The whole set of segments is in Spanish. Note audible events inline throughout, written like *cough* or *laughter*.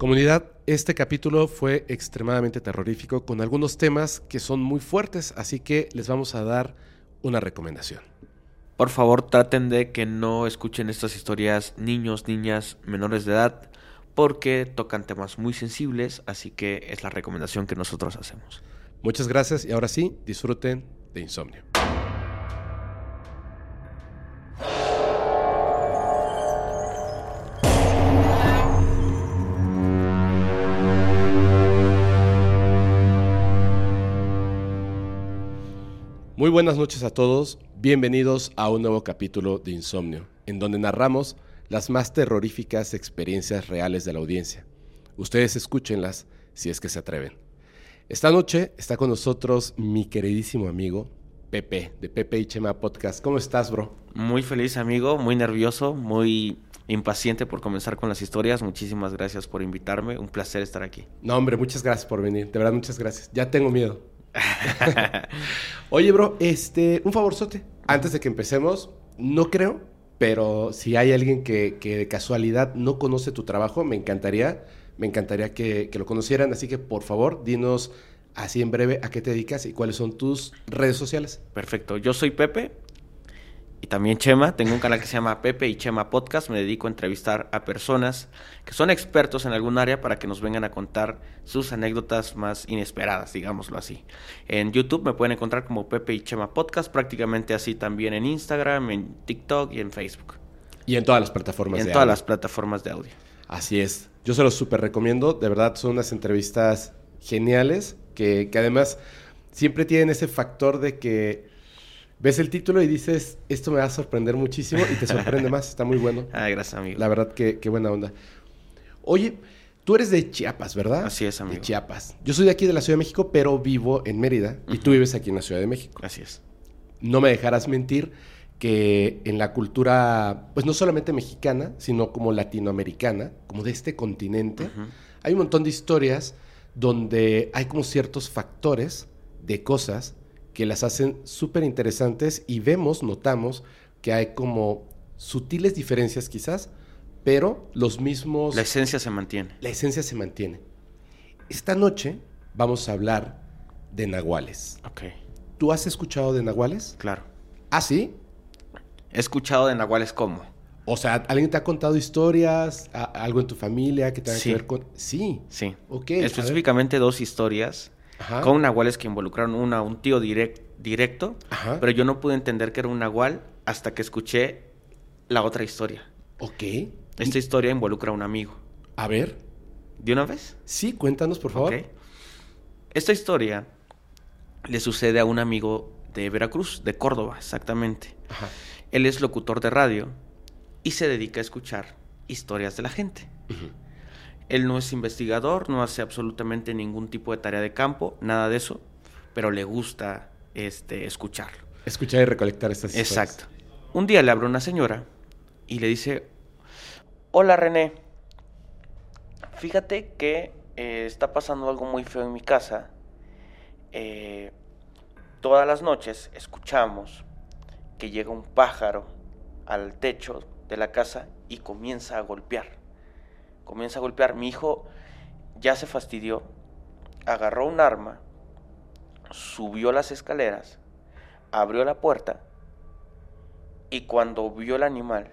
Comunidad, este capítulo fue extremadamente terrorífico con algunos temas que son muy fuertes, así que les vamos a dar una recomendación. Por favor, traten de que no escuchen estas historias niños, niñas, menores de edad, porque tocan temas muy sensibles, así que es la recomendación que nosotros hacemos. Muchas gracias y ahora sí, disfruten de Insomnio. Muy buenas noches a todos, bienvenidos a un nuevo capítulo de Insomnio, en donde narramos las más terroríficas experiencias reales de la audiencia. Ustedes escúchenlas si es que se atreven. Esta noche está con nosotros mi queridísimo amigo Pepe, de Pepe y Chema Podcast. ¿Cómo estás, bro? Muy feliz, amigo, muy nervioso, muy impaciente por comenzar con las historias. Muchísimas gracias por invitarme, un placer estar aquí. No, hombre, muchas gracias por venir, de verdad, muchas gracias. Ya tengo miedo. *laughs* Oye, bro, este, un favorzote. Antes de que empecemos, no creo, pero si hay alguien que, de casualidad no conoce tu trabajo, me encantaría, me encantaría que, que lo conocieran. Así que, por favor, dinos así en breve a qué te dedicas y cuáles son tus redes sociales. Perfecto, yo soy Pepe, y también Chema. Tengo un canal que se llama Pepe y Chema Podcast. Me dedico a entrevistar a personas que son expertos en algún área para que nos vengan a contar sus anécdotas más inesperadas, digámoslo así. En YouTube me pueden encontrar como Pepe y Chema Podcast, prácticamente así también en Instagram, en TikTok y en Facebook. Y en todas las plataformas y en todas las plataformas de audio. Así es. Yo se los súper recomiendo. De verdad, son unas entrevistas geniales que, que además siempre tienen ese factor de que ves el título y dices, esto me va a sorprender muchísimo y te sorprende más, está muy bueno. *laughs* Ah, gracias, amigo. La verdad, que qué buena onda. Oye, tú eres de Chiapas, ¿verdad? Así es, amigo. De Chiapas. Yo soy de aquí de la Ciudad de México, pero vivo en Mérida y tú vives aquí en la Ciudad de México. Así es. No me dejarás mentir que en la cultura, pues no solamente mexicana, sino como latinoamericana, como de este continente, hay un montón de historias donde hay como ciertos factores de cosas que las hacen súper interesantes y vemos, notamos que hay como sutiles diferencias quizás, pero los mismos... La esencia se mantiene. La esencia se mantiene. Esta noche vamos a hablar de nahuales. Ok. ¿Tú has escuchado de nahuales? Claro. ¿Ah, sí? He escuchado de nahuales cómo. O sea, ¿alguien te ha contado historias? ¿Algo en tu familia que tenga sí. que ver con...? Sí. Sí. Ok. Específicamente dos historias con nahuales que involucraron una, a un tío directo, pero yo no pude entender que era un nahual hasta que escuché la otra historia. Ok. Esta historia involucra a un amigo. A ver. ¿De una vez? Sí, cuéntanos, por favor. Esta historia le sucede a un amigo de Veracruz, de Córdoba, exactamente. Él es locutor de radio y se dedica a escuchar historias de la gente. Él no es investigador, no hace absolutamente ningún tipo de tarea de campo, nada de eso, pero le gusta este, escucharlo. Escuchar y recolectar estas historias. Exacto. Un día le abre una señora y le dice, hola René, fíjate que eh, está pasando algo muy feo en mi casa. Eh, todas las noches escuchamos que llega un pájaro al techo de la casa y comienza a golpear comienza a golpear. Mi hijo ya se fastidió, agarró un arma, subió las escaleras, abrió la puerta y cuando vio el animal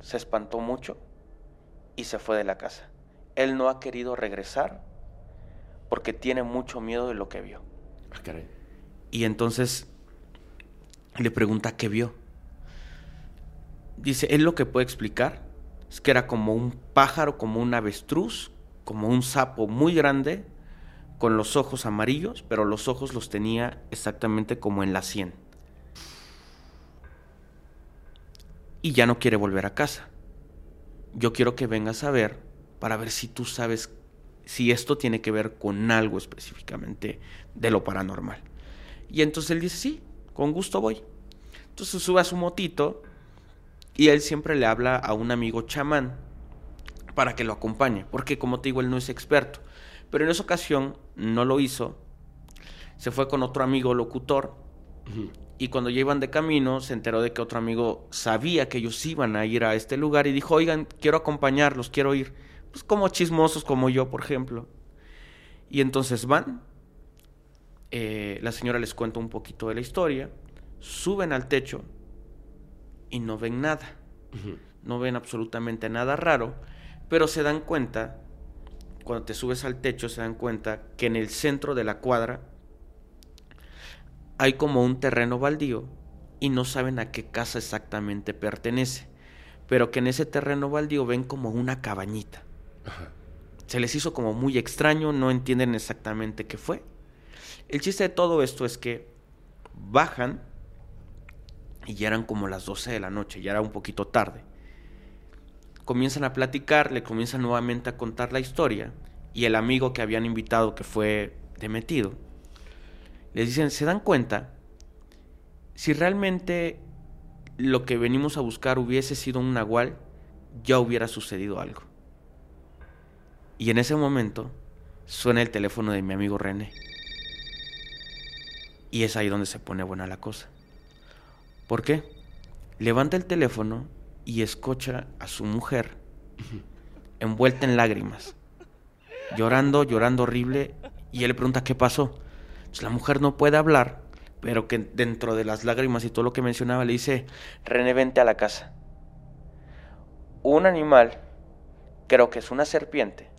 se espantó mucho y se fue de la casa. Él no ha querido regresar porque tiene mucho miedo de lo que vio. Ah, y entonces le pregunta qué vio. Dice, él lo que puede explicar es que era como un pájaro, como un avestruz, como un sapo muy grande, con los ojos amarillos, pero los ojos los tenía exactamente como en la sien. Y ya no quiere volver a casa. Yo quiero que vengas a ver para ver si tú sabes si esto tiene que ver con algo específicamente de lo paranormal. Y entonces él dice, sí, con gusto voy. Entonces sube a su motito y él siempre le habla a un amigo chamán para que lo acompañe, porque como te digo, él no es experto. Pero en esa ocasión no lo hizo, se fue con otro amigo locutor y cuando ya iban de camino se enteró de que otro amigo sabía que ellos iban a ir a este lugar y dijo, oigan, quiero acompañarlos, quiero ir. pues, como chismosos como yo, por ejemplo. Y entonces van, eh, la señora les cuenta un poquito de la historia, suben al techo y no ven nada. No ven absolutamente nada raro, pero se dan cuenta, cuando te subes al techo, se dan cuenta que en el centro de la cuadra hay como un terreno baldío y no saben a qué casa exactamente pertenece, pero que en ese terreno baldío ven como una cabañita. Se les hizo como muy extraño, no entienden exactamente qué fue. El chiste de todo esto es que bajan y ya eran como las 12 de la noche, ya era un poquito tarde. Comienzan a platicar, le comienzan nuevamente a contar la historia y el amigo que habían invitado que fue demetido, les dicen, ¿se dan cuenta? Si realmente lo que venimos a buscar hubiese sido un nahual, ya hubiera sucedido algo. Y en ese momento suena el teléfono de mi amigo René. Y es ahí donde se pone buena la cosa. ¿Por qué? Levanta el teléfono y escucha a su mujer envuelta en lágrimas, llorando, llorando horrible, y él le pregunta qué pasó. Pues la mujer no puede hablar, pero que dentro de las lágrimas y todo lo que mencionaba le dice, René, vente a la casa. Un animal, creo que es una serpiente,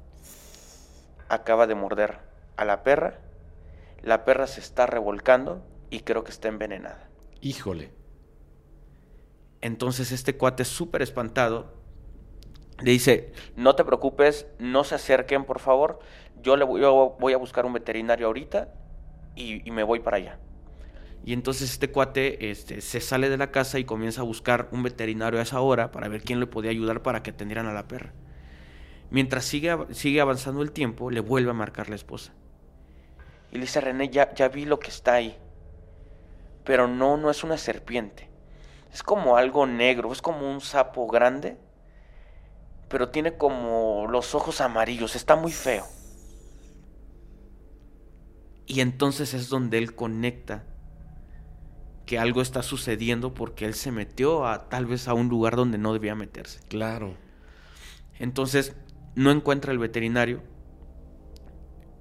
acaba de morder a la perra, la perra se está revolcando y creo que está envenenada. Híjole. Entonces este cuate súper espantado le dice, no te preocupes, no se acerquen por favor, yo, le voy, a buscar un veterinario ahorita y, me voy para allá. Y entonces este cuate este, se sale de la casa y comienza a buscar un veterinario a esa hora para ver quién le podía ayudar para que atendieran a la perra. Mientras sigue, sigue avanzando el tiempo, le vuelve a marcar la esposa. Y le dice, René, ya, ya vi lo que está ahí. Pero no, no es una serpiente. Es como algo negro, es como un sapo grande, pero tiene como los ojos amarillos, está muy feo. Y entonces es donde él conecta que algo está sucediendo porque él se metió a tal vez a un lugar donde no debía meterse. Claro. Entonces no encuentra el veterinario,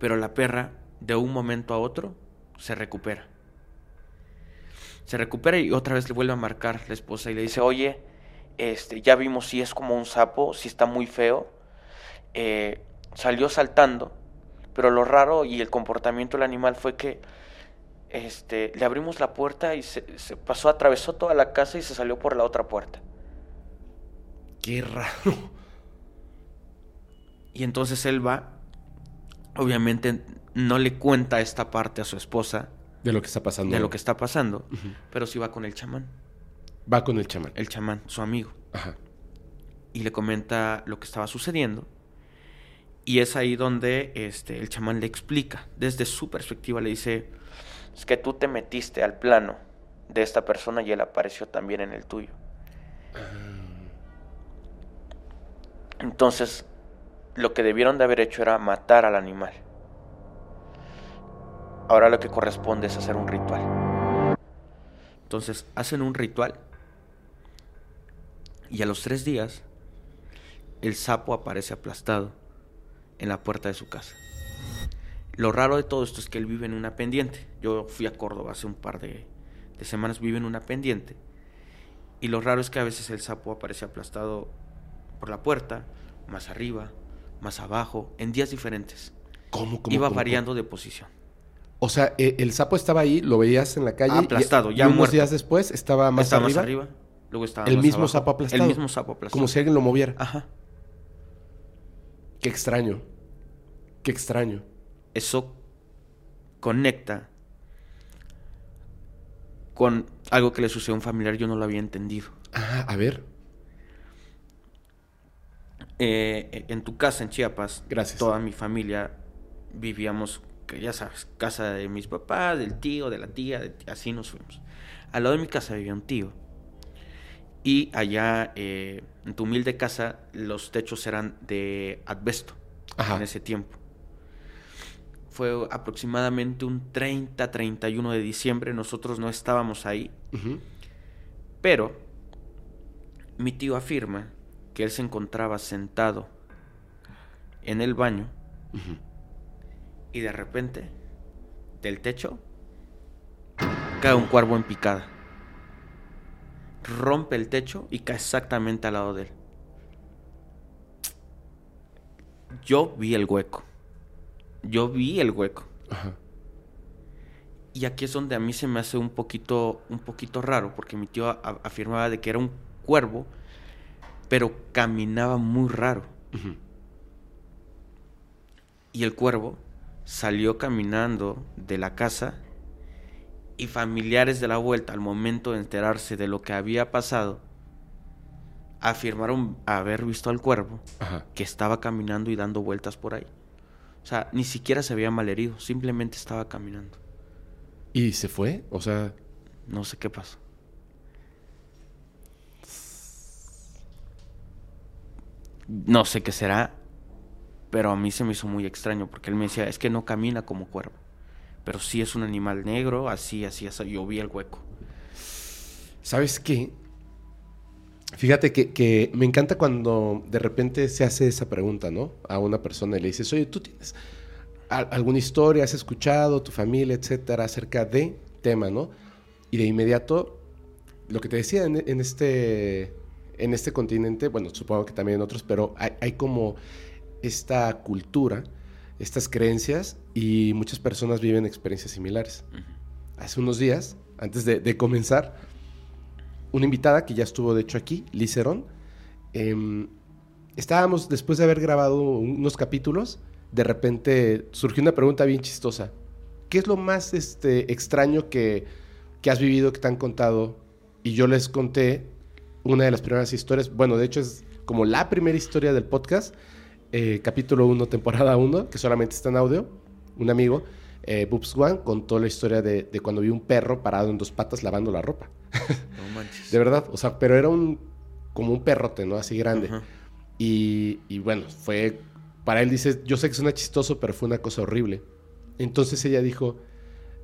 pero la perra de un momento a otro se recupera se recupera y otra vez le vuelve a marcar la esposa y le dice, oye, este, ya vimos si es como un sapo, si está muy feo. Eh, salió saltando, pero lo raro y el comportamiento del animal fue que este, le abrimos la puerta y se, se pasó, atravesó toda la casa y se salió por la otra puerta. Qué raro. *laughs* Y entonces él va, obviamente no le cuenta esta parte a su esposa, de lo que está pasando. De lo que está pasando. Pero sí va con el chamán. Va con el chamán. El chamán, su amigo. Ajá. Y le comenta lo que estaba sucediendo. Y es ahí donde este, el chamán le explica, desde su perspectiva, le dice, es que tú te metiste al plano de esta persona y él apareció también en el tuyo. Ah. Entonces, lo que debieron de haber hecho era matar al animal. Ahora lo que corresponde es hacer un ritual. Entonces hacen un ritual y a los tres días el sapo aparece aplastado en la puerta de su casa. Lo raro de todo esto es que él vive en una pendiente. Yo fui a Córdoba hace un par de, semanas, vive en una pendiente. Y lo raro es que a veces el sapo aparece aplastado por la puerta, más arriba, más abajo, en días diferentes. ¿Cómo, Iba variando de posición. O sea, e, el sapo estaba ahí, lo veías en la calle. Aplastado, ya y unos días después estaba más estaba arriba. Más arriba. Luego estaba el mismo abajo. sapo aplastado. El mismo sapo aplastado. Como si alguien lo moviera. Ajá. Qué extraño. Qué extraño. Eso conecta con algo que le sucedió a un familiar, yo no lo había entendido. Ah, a ver. Eh, en tu casa en Chiapas, Gracias. toda mi familia vivíamos ya sabes, casa de mis papás, del tío, de la tía, así nos fuimos. Al lado de mi casa vivía un tío. Y allá, eh, en tu humilde casa, los techos eran de asbesto en ese tiempo. Fue aproximadamente un 30, 31 de diciembre, nosotros no estábamos ahí. Pero mi tío afirma que él se encontraba sentado en el baño y de repente del techo cae un cuervo en picada. Rompe el techo y cae exactamente al lado de él. Yo vi el hueco. Yo vi el hueco. Y aquí es donde a mí se me hace un poquito, un poquito raro, porque mi tío afirmaba de que era un cuervo, pero caminaba muy raro. Y el cuervo salió caminando de la casa y familiares de la vuelta al momento de enterarse de lo que había pasado afirmaron haber visto al cuervo que estaba caminando y dando vueltas por ahí. O sea, ni siquiera se había malherido, simplemente estaba caminando. ¿Y se fue? O sea... No sé qué pasó. No sé qué será, pero a mí se me hizo muy extraño porque él me decía, es que no camina como cuervo, pero sí es un animal negro, así, así, así. Yo vi el hueco. ¿Sabes qué? Fíjate que, me encanta cuando de repente se hace esa pregunta, ¿no? A una persona y le dices, oye, ¿tú tienes alguna historia, has escuchado, tu familia, etcétera, acerca de tema, ¿no? Y de inmediato, lo que te decía en, este, en este continente, bueno, supongo que también en otros, pero hay como esta cultura, estas creencias y muchas personas viven experiencias similares. Hace unos días, antes de, comenzar, una invitada que ya estuvo de hecho aquí, Licerón, em, estábamos después de haber grabado unos capítulos, de repente surgió una pregunta bien chistosa. ¿Qué es lo más este, extraño que, que has vivido, que te han contado? Y yo les conté una de las primeras historias, bueno, de hecho es como la primera historia del podcast, eh, capítulo 1, temporada 1, que solamente está en audio, un amigo, eh, Boobs One, contó la historia de, cuando vi un perro parado en dos patas lavando la ropa. *laughs* No manches. de verdad, o sea, pero era un como un perrote, ¿no? Así grande. y, bueno, fue, para él dice, yo sé que suena chistoso, pero fue una cosa horrible. Entonces ella dijo,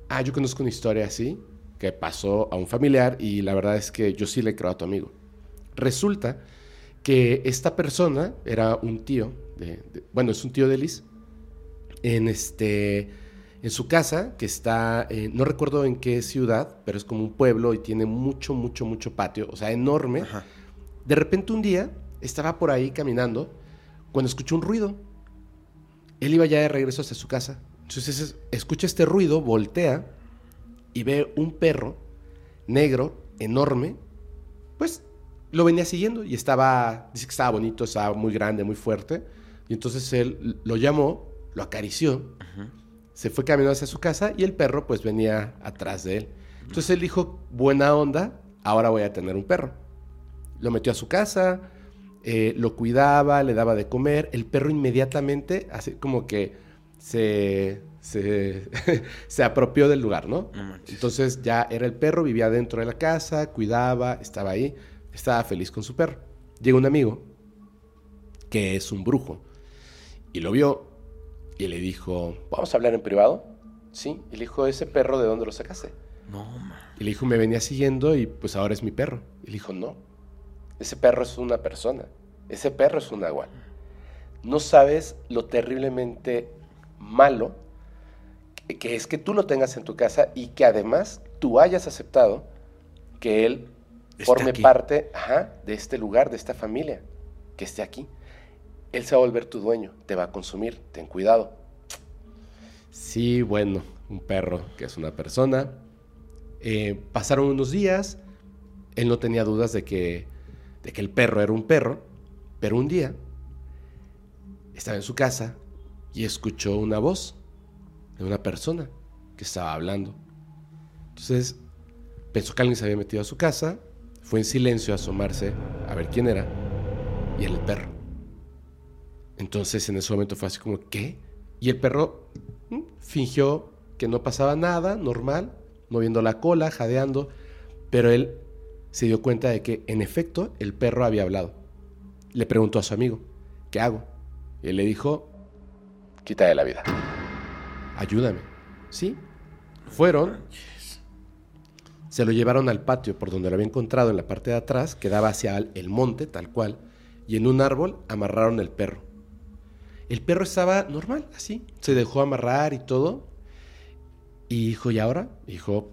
ah, yo conozco una historia así, que pasó a un familiar y la verdad es que yo sí le creo a tu amigo. Resulta que esta persona era un tío bueno, es un tío de Liz, en, este, en su casa, que está, eh, no recuerdo en qué ciudad, pero es como un pueblo y tiene mucho, mucho, mucho patio, o sea, enorme. De repente un día estaba por ahí caminando cuando escuchó un ruido. Él iba ya de regreso hacia su casa. Entonces escucha este ruido, voltea y ve un perro negro, enorme, pues lo venía siguiendo y estaba, dice que estaba bonito, estaba muy grande, muy fuerte. Y entonces él lo llamó, lo acarició, se fue caminando hacia su casa y el perro pues venía atrás de él. Entonces él dijo, buena onda, ahora voy a tener un perro. Lo metió a su casa, eh, lo cuidaba, le daba de comer. El perro inmediatamente, así como que se, se, *laughs* se apropió del lugar, ¿no? Entonces ya era el perro, vivía dentro de la casa, cuidaba, estaba ahí, estaba feliz con su perro. Llega un amigo que es un brujo y lo vio y le dijo, ¿vamos a hablar en privado? Sí. Y le dijo, ¿ese perro de dónde lo sacaste? No, man. Y le dijo, me venía siguiendo y pues ahora es mi perro. Y le dijo, no. Ese perro es una persona. Ese perro es un agua. No sabes lo terriblemente malo que es que tú lo tengas en tu casa y que además tú hayas aceptado que él forme parte de este lugar, de esta familia, que esté aquí él se va a volver tu dueño, te va a consumir, ten cuidado. Sí, bueno, un perro que es una persona. Eh, pasaron unos días, él no tenía dudas de que, de que el perro era un perro, pero un día estaba en su casa y escuchó una voz de una persona que estaba hablando. Entonces pensó que alguien se había metido a su casa, fue en silencio a asomarse a ver quién era y era el perro. Entonces en ese momento fue así como, ¿qué? Y el perro mm, fingió que no pasaba nada, normal, moviendo la cola, jadeando, pero él se dio cuenta de que en efecto el perro había hablado. Le preguntó a su amigo, ¿qué hago? Y él le dijo, quita de la vida. Ayúdame. ¿Sí? Fueron, se lo llevaron al patio por donde lo había encontrado en la parte de atrás, que daba hacia el monte, tal cual, y en un árbol amarraron el perro El perro estaba normal, así. Se dejó amarrar y todo. Y dijo, ¿y ahora? Dijo,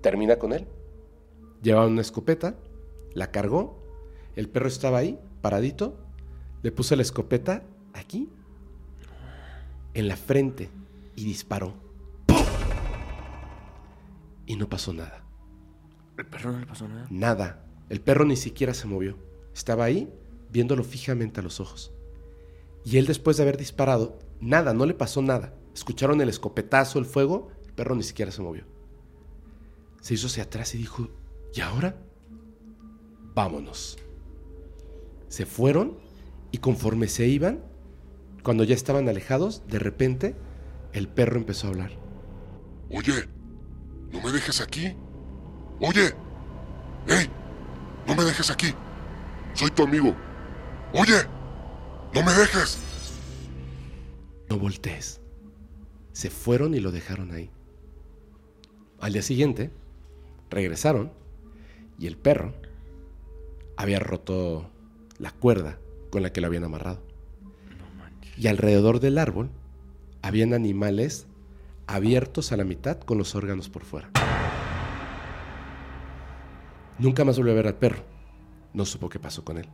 termina con él. Llevaba una escopeta, la cargó. El perro estaba ahí, paradito. Le puso la escopeta aquí, en la frente, y disparó. Y no pasó nada. ¿El perro no le pasó nada? Nada. El perro ni siquiera se movió. Estaba ahí, viéndolo fijamente a los ojos. Y él después de haber disparado, nada, no le pasó nada. Escucharon el escopetazo, el fuego, el perro ni siquiera se movió. Se hizo hacia atrás y dijo, ¿y ahora? Vámonos. Se fueron y conforme se iban, cuando ya estaban alejados, de repente el perro empezó a hablar. Oye, no me dejes aquí. Oye, ¡Ey! No me dejes aquí. Soy tu amigo. Oye, no me dejes. No voltees. Se fueron y lo dejaron ahí. Al día siguiente, regresaron y el perro había roto la cuerda con la que lo habían amarrado. Y alrededor del árbol habían animales abiertos a la mitad con los órganos por fuera. Nunca más volvió a ver al perro. No supo qué pasó con él.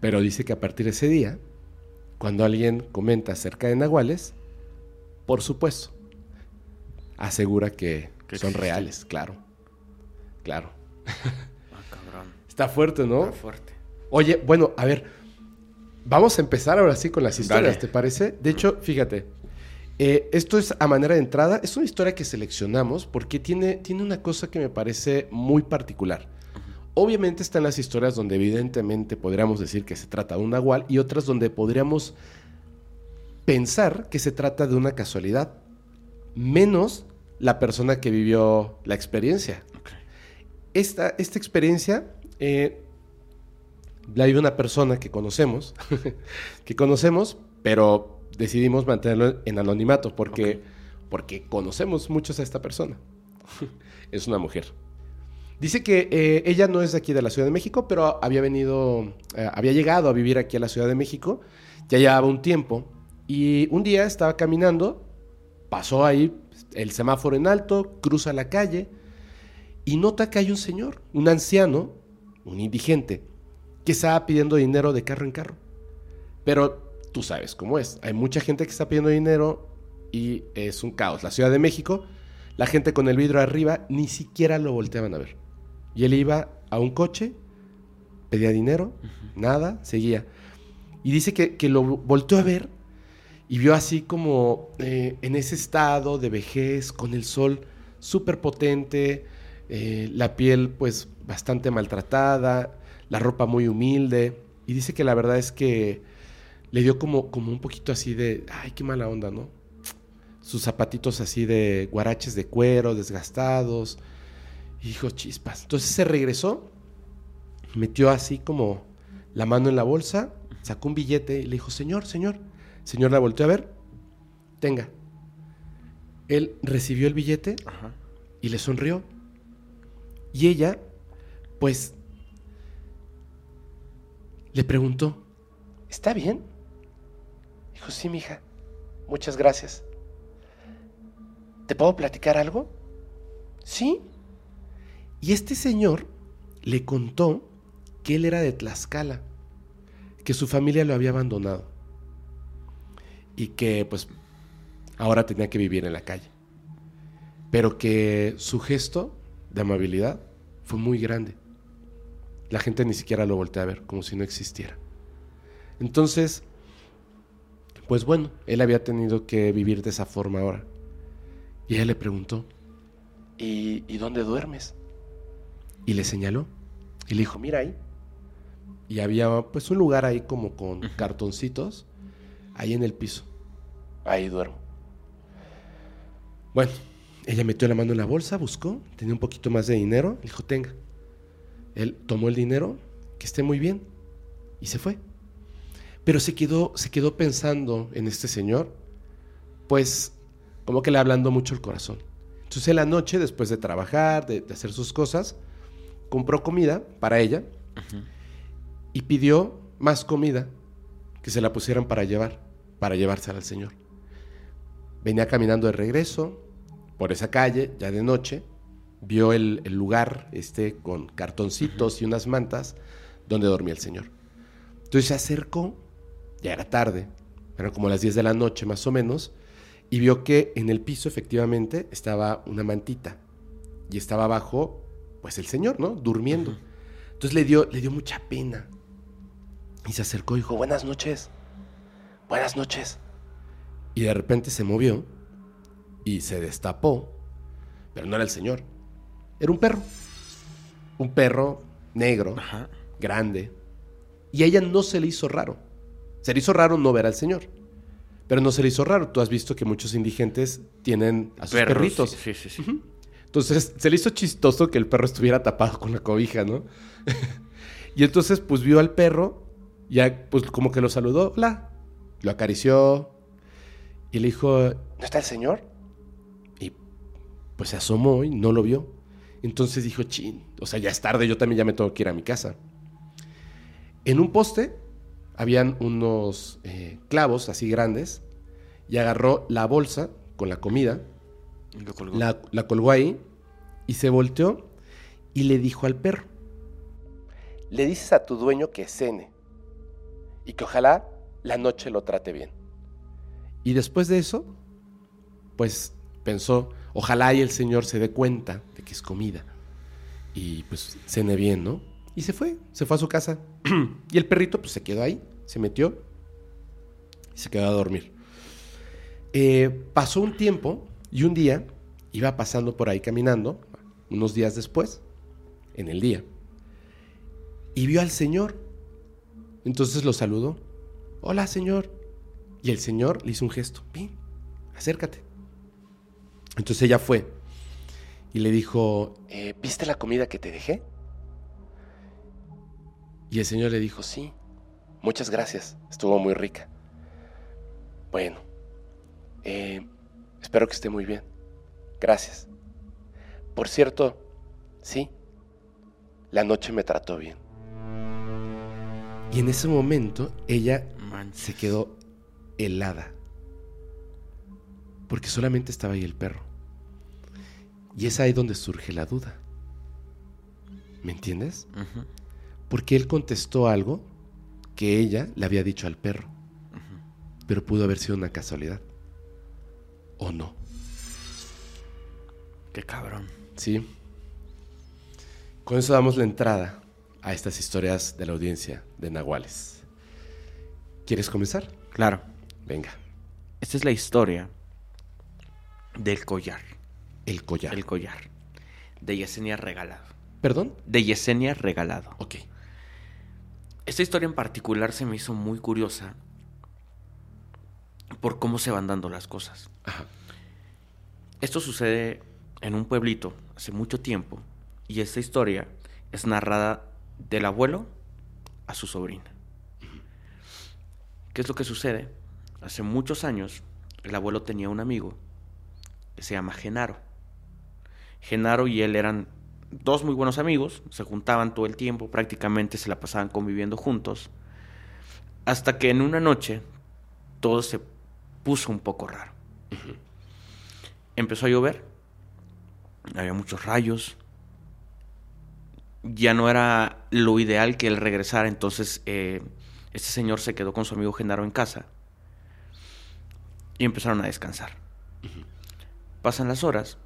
Pero dice que a partir de ese día, cuando alguien comenta acerca de nahuales, por supuesto, asegura que, Que son reales, claro. Claro. Ah, cabrón. Está fuerte, ¿no? Está fuerte. Oye, bueno, a ver, vamos a empezar ahora sí con las historias, Dale. ¿te parece? De hecho, fíjate, eh, esto es a manera de entrada, es una historia que seleccionamos porque tiene, tiene una cosa que me parece muy particular. Obviamente están las historias donde evidentemente podríamos decir que se trata de un nahual y otras donde podríamos pensar que se trata de una casualidad, menos la persona que vivió la experiencia esta, esta experiencia eh, la vive una persona que conocemos, *laughs* que conocemos, pero decidimos mantenerlo en anonimato porque, porque conocemos muchos a esta persona. *laughs* es una mujer. Dice que eh, ella no es de aquí de la Ciudad de México, pero había venido, eh, había llegado a vivir aquí a la Ciudad de México, ya llevaba un tiempo, y un día estaba caminando, pasó ahí el semáforo en alto, cruza la calle, y nota que hay un señor, un anciano, un indigente, que estaba pidiendo dinero de carro en carro. Pero tú sabes cómo es. Hay mucha gente que está pidiendo dinero y es un caos. La Ciudad de México, la gente con el vidrio arriba ni siquiera lo volteaban a ver. Y él iba a un coche, pedía dinero, nada, seguía. Y dice que, que lo volteó a ver y vio así como eh, en ese estado de vejez, con el sol súper potente, eh, la piel pues bastante maltratada, la ropa muy humilde. Y dice que la verdad es que le dio como, como un poquito así de, ay, qué mala onda, ¿no? Sus zapatitos así de guaraches de cuero, desgastados. Y dijo, chispas. Entonces se regresó, metió así como la mano en la bolsa, sacó un billete y le dijo, señor, señor. Señor la volteó a ver, tenga. Él recibió el billete Ajá. y le sonrió. Y ella, pues, le preguntó, ¿está bien? Dijo, sí, mija, muchas gracias. ¿Te puedo platicar algo? Sí. Y este señor le contó que él era de Tlaxcala, que su familia lo había abandonado y que pues ahora tenía que vivir en la calle. Pero que su gesto de amabilidad fue muy grande. La gente ni siquiera lo voltea a ver, como si no existiera. Entonces, pues bueno, él había tenido que vivir de esa forma ahora. Y ella le preguntó, ¿y, ¿y dónde duermes? Y le señaló. Y le dijo, mira ahí. Y había pues un lugar ahí como con cartoncitos, ahí en el piso. Ahí duermo. Bueno, ella metió la mano en la bolsa, buscó, tenía un poquito más de dinero, le dijo, tenga. Él tomó el dinero, que esté muy bien, y se fue. Pero se quedó, se quedó pensando en este señor, pues como que le hablando mucho el corazón. Entonces en la noche, después de trabajar, de, de hacer sus cosas, compró comida para ella y pidió más comida que se la pusieran para llevar, para llevársela al señor. Venía caminando de regreso por esa calle, ya de noche, vio el, lugar este, con cartoncitos y unas mantas donde dormía el señor. Entonces se acercó, ya era tarde, eran como las 10 de la noche más o menos, y vio que en el piso efectivamente estaba una mantita y estaba abajo, pues el señor, ¿no? Durmiendo. Entonces le dio, le dio mucha pena y se acercó y dijo, buenas noches, buenas noches. Y de repente se movió y se destapó, pero no era el señor, era un perro. Un perro negro, grande. Y a ella no se le hizo raro. Se le hizo raro no ver al señor. Pero no se le hizo raro. Tú has visto que muchos indigentes tienen a sus perritos. Sí, sí, sí. Entonces se le hizo chistoso que el perro estuviera tapado con la cobija, ¿no? *laughs* y entonces pues vio al perro, ya pues como que lo saludó, hola, lo acarició y le dijo, ¿no está el señor? Y pues se asomó y no lo vio. Entonces dijo, chin, o sea, ya es tarde, yo también ya me tengo que ir a mi casa. En un poste habían unos eh, clavos así grandes y agarró la bolsa con la comida, la, colgó ahí y se volteó y le dijo al perro, le dices a tu dueño que cene y que ojalá la noche lo trate bien. Y después de eso, pues pensó, ojalá y el Señor se dé cuenta de que es comida. Y pues cene bien, ¿no? Y se fue, se fue a su casa. *clears throat* y el perrito pues se quedó ahí, se metió y se quedó a dormir. Eh, pasó un tiempo y un día iba pasando por ahí caminando, unos días después, en el día, y vio al Señor. Entonces lo saludó. Hola, Señor. Y el Señor le hizo un gesto. Ven, acércate. Entonces ella fue y le dijo, eh, ¿viste la comida que te dejé? Y el señor le dijo, sí, muchas gracias, estuvo muy rica. Bueno, eh, espero que esté muy bien. Gracias. Por cierto, sí, la noche me trató bien. Y en ese momento ella se quedó helada porque solamente estaba ahí el perro. Y es ahí donde surge la duda. ¿Me entiendes? Porque él contestó algo que ella le había dicho al perro. Pero pudo haber sido una casualidad. ¿O no? Qué cabrón. Sí. Con eso damos la entrada a estas historias de la audiencia de Nahuales. ¿Quieres comenzar? Claro. Venga. Esta es la historia del collar. El collar. El collar. De Yesenia Regalado. ¿Perdón? De Yesenia Regalado. Ok. Esta historia en particular se me hizo muy curiosa por cómo se van dando las cosas. Ajá. Esto sucede en un pueblito hace mucho tiempo y esta historia es narrada del abuelo a su sobrina. ¿Qué es lo que sucede? Hace muchos años el abuelo tenía un amigo que se llama Genaro. Genaro y él eran dos muy buenos amigos, se juntaban todo el tiempo, prácticamente se la pasaban conviviendo juntos, hasta que en una noche todo se puso un poco raro. Empezó a llover, había muchos rayos, ya no era lo ideal que él regresara, entonces eh, este señor se quedó con su amigo Genaro en casa y empezaron a descansar. Pasan las horas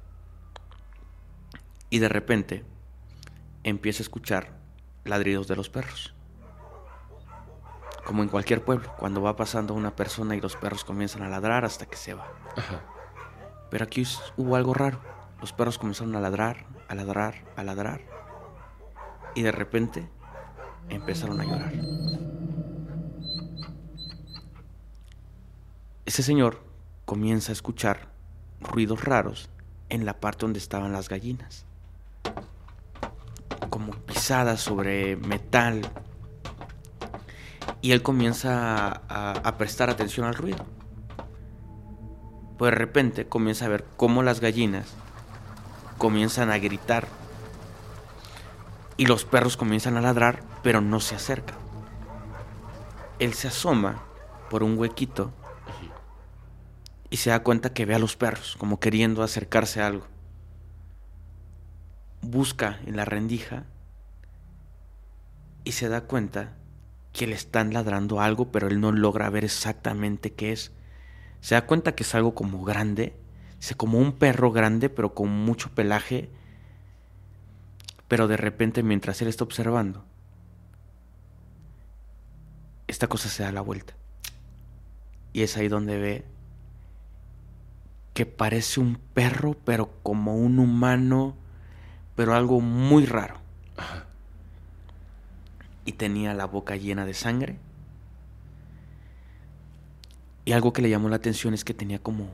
y de repente empieza a escuchar ladridos de los perros. Como en cualquier pueblo, cuando va pasando una persona y los perros comienzan a ladrar hasta que se va. Pero aquí hubo algo raro. Los perros comenzaron a ladrar, a ladrar, a ladrar. Y de repente empezaron a llorar. Ese señor comienza a escuchar ruidos raros en la parte donde estaban las gallinas. Como pisadas sobre metal. Y él comienza a, prestar atención al ruido. Pues de repente comienza a ver cómo las gallinas comienzan a gritar. Y los perros comienzan a ladrar, pero no se acercan. Él se asoma por un huequito y se da cuenta que ve a los perros, como queriendo acercarse a algo. Busca en la rendija y se da cuenta que le están ladrando algo, pero él no logra ver exactamente qué es. Se da cuenta que es algo como grande, como un perro grande, pero con mucho pelaje. Pero de repente, mientras él está observando, esta cosa se da la vuelta. Y es ahí donde ve que parece un perro, pero como un humano, pero algo muy raro. Y tenía la boca llena de sangre. Y algo que le llamó la atención es que tenía como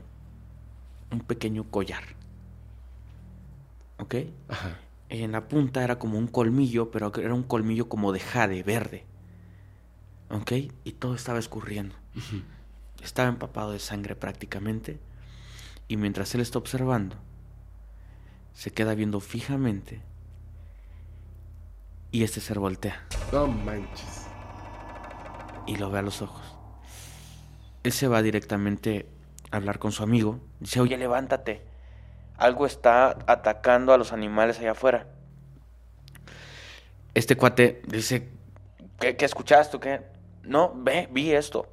un pequeño collar. ¿Ok? En la punta era como un colmillo, pero era un colmillo como de jade, verde. ¿Ok? Y todo estaba escurriendo. Estaba empapado de sangre prácticamente. Y mientras él está observando, se queda viendo fijamente. Y este ser voltea. No manches. Y lo ve a los ojos. Él se va directamente a hablar con su amigo. Dice, oye, levántate. Algo está atacando a los animales allá afuera. Este cuate dice, ¿qué, qué escuchaste? ¿Qué? No, ve, vi esto.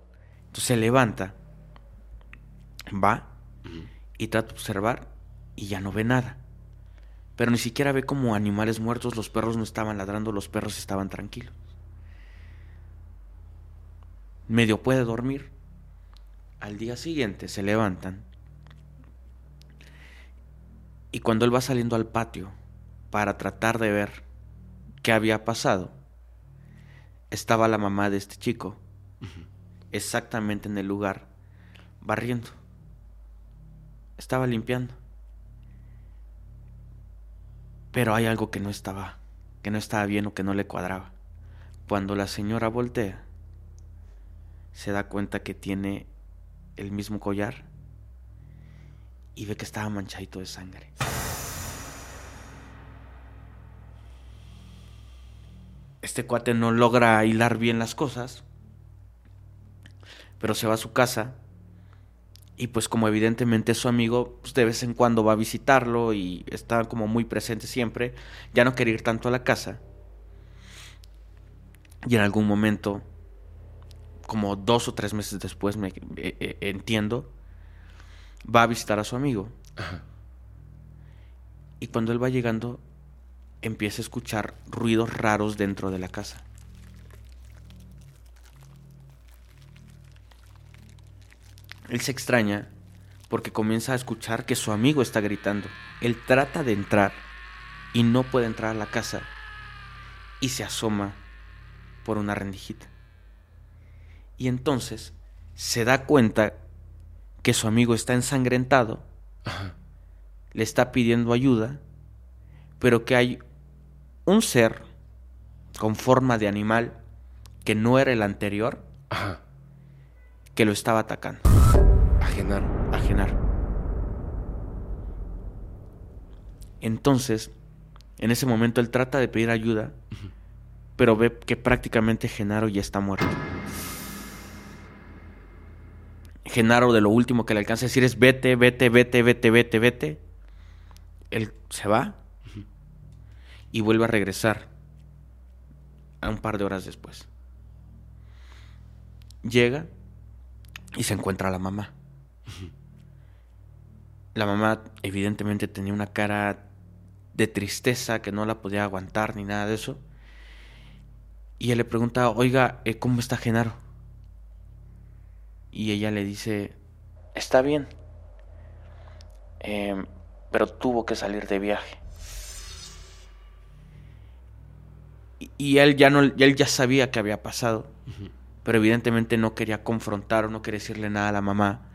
Entonces se levanta, va y trata de observar y ya no ve nada. Pero ni siquiera ve como animales muertos, los perros no estaban ladrando, los perros estaban tranquilos. Medio puede dormir. Al día siguiente se levantan. Y cuando él va saliendo al patio para tratar de ver qué había pasado, estaba la mamá de este chico exactamente en el lugar barriendo. Estaba limpiando. Pero hay algo que no estaba, que no estaba bien o que no le cuadraba. Cuando la señora voltea, se da cuenta que tiene el mismo collar y ve que estaba manchadito de sangre. Este cuate no logra hilar bien las cosas, pero se va a su casa y pues como evidentemente su amigo, pues de vez en cuando va a visitarlo y está como muy presente siempre, ya no quiere ir tanto a la casa. Y en algún momento, como dos o tres meses después, me eh, eh, entiendo, va a visitar a su amigo. Y cuando él va llegando, empieza a escuchar ruidos raros dentro de la casa. Él se extraña porque comienza a escuchar que su amigo está gritando. Él trata de entrar y no puede entrar a la casa y se asoma por una rendijita. Y entonces se da cuenta que su amigo está ensangrentado, le está pidiendo ayuda, pero que hay un ser con forma de animal que no era el anterior que lo estaba atacando. Ajenar. Ajenar. Entonces, en ese momento él trata de pedir ayuda, pero ve que prácticamente Genaro ya está muerto. Genaro de lo último que le alcanza a decir es vete, vete, vete, vete, vete, vete. Él se va y vuelve a regresar a un par de horas después. Llega y se encuentra a la mamá. La mamá evidentemente tenía una cara de tristeza que no la podía aguantar ni nada de eso. Y él le pregunta, oiga, eh, ¿cómo está Genaro? Y ella le dice, está bien, em, pero tuvo que salir de viaje. y él ya no, él ya sabía que había pasado, pero evidentemente no quería confrontar o no quería decirle nada a la mamá,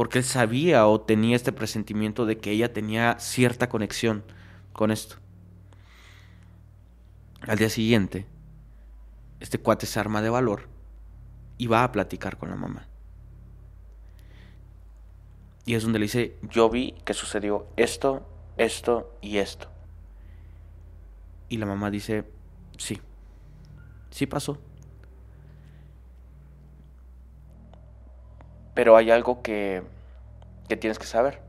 porque él sabía o tenía este presentimiento de que ella tenía cierta conexión con esto. Al día siguiente, este cuate se arma de valor y va a platicar con la mamá. Y es donde le dice, yo vi que sucedió esto, esto y esto. Y la mamá dice, sí, sí pasó. Pero hay algo que que tienes que saber.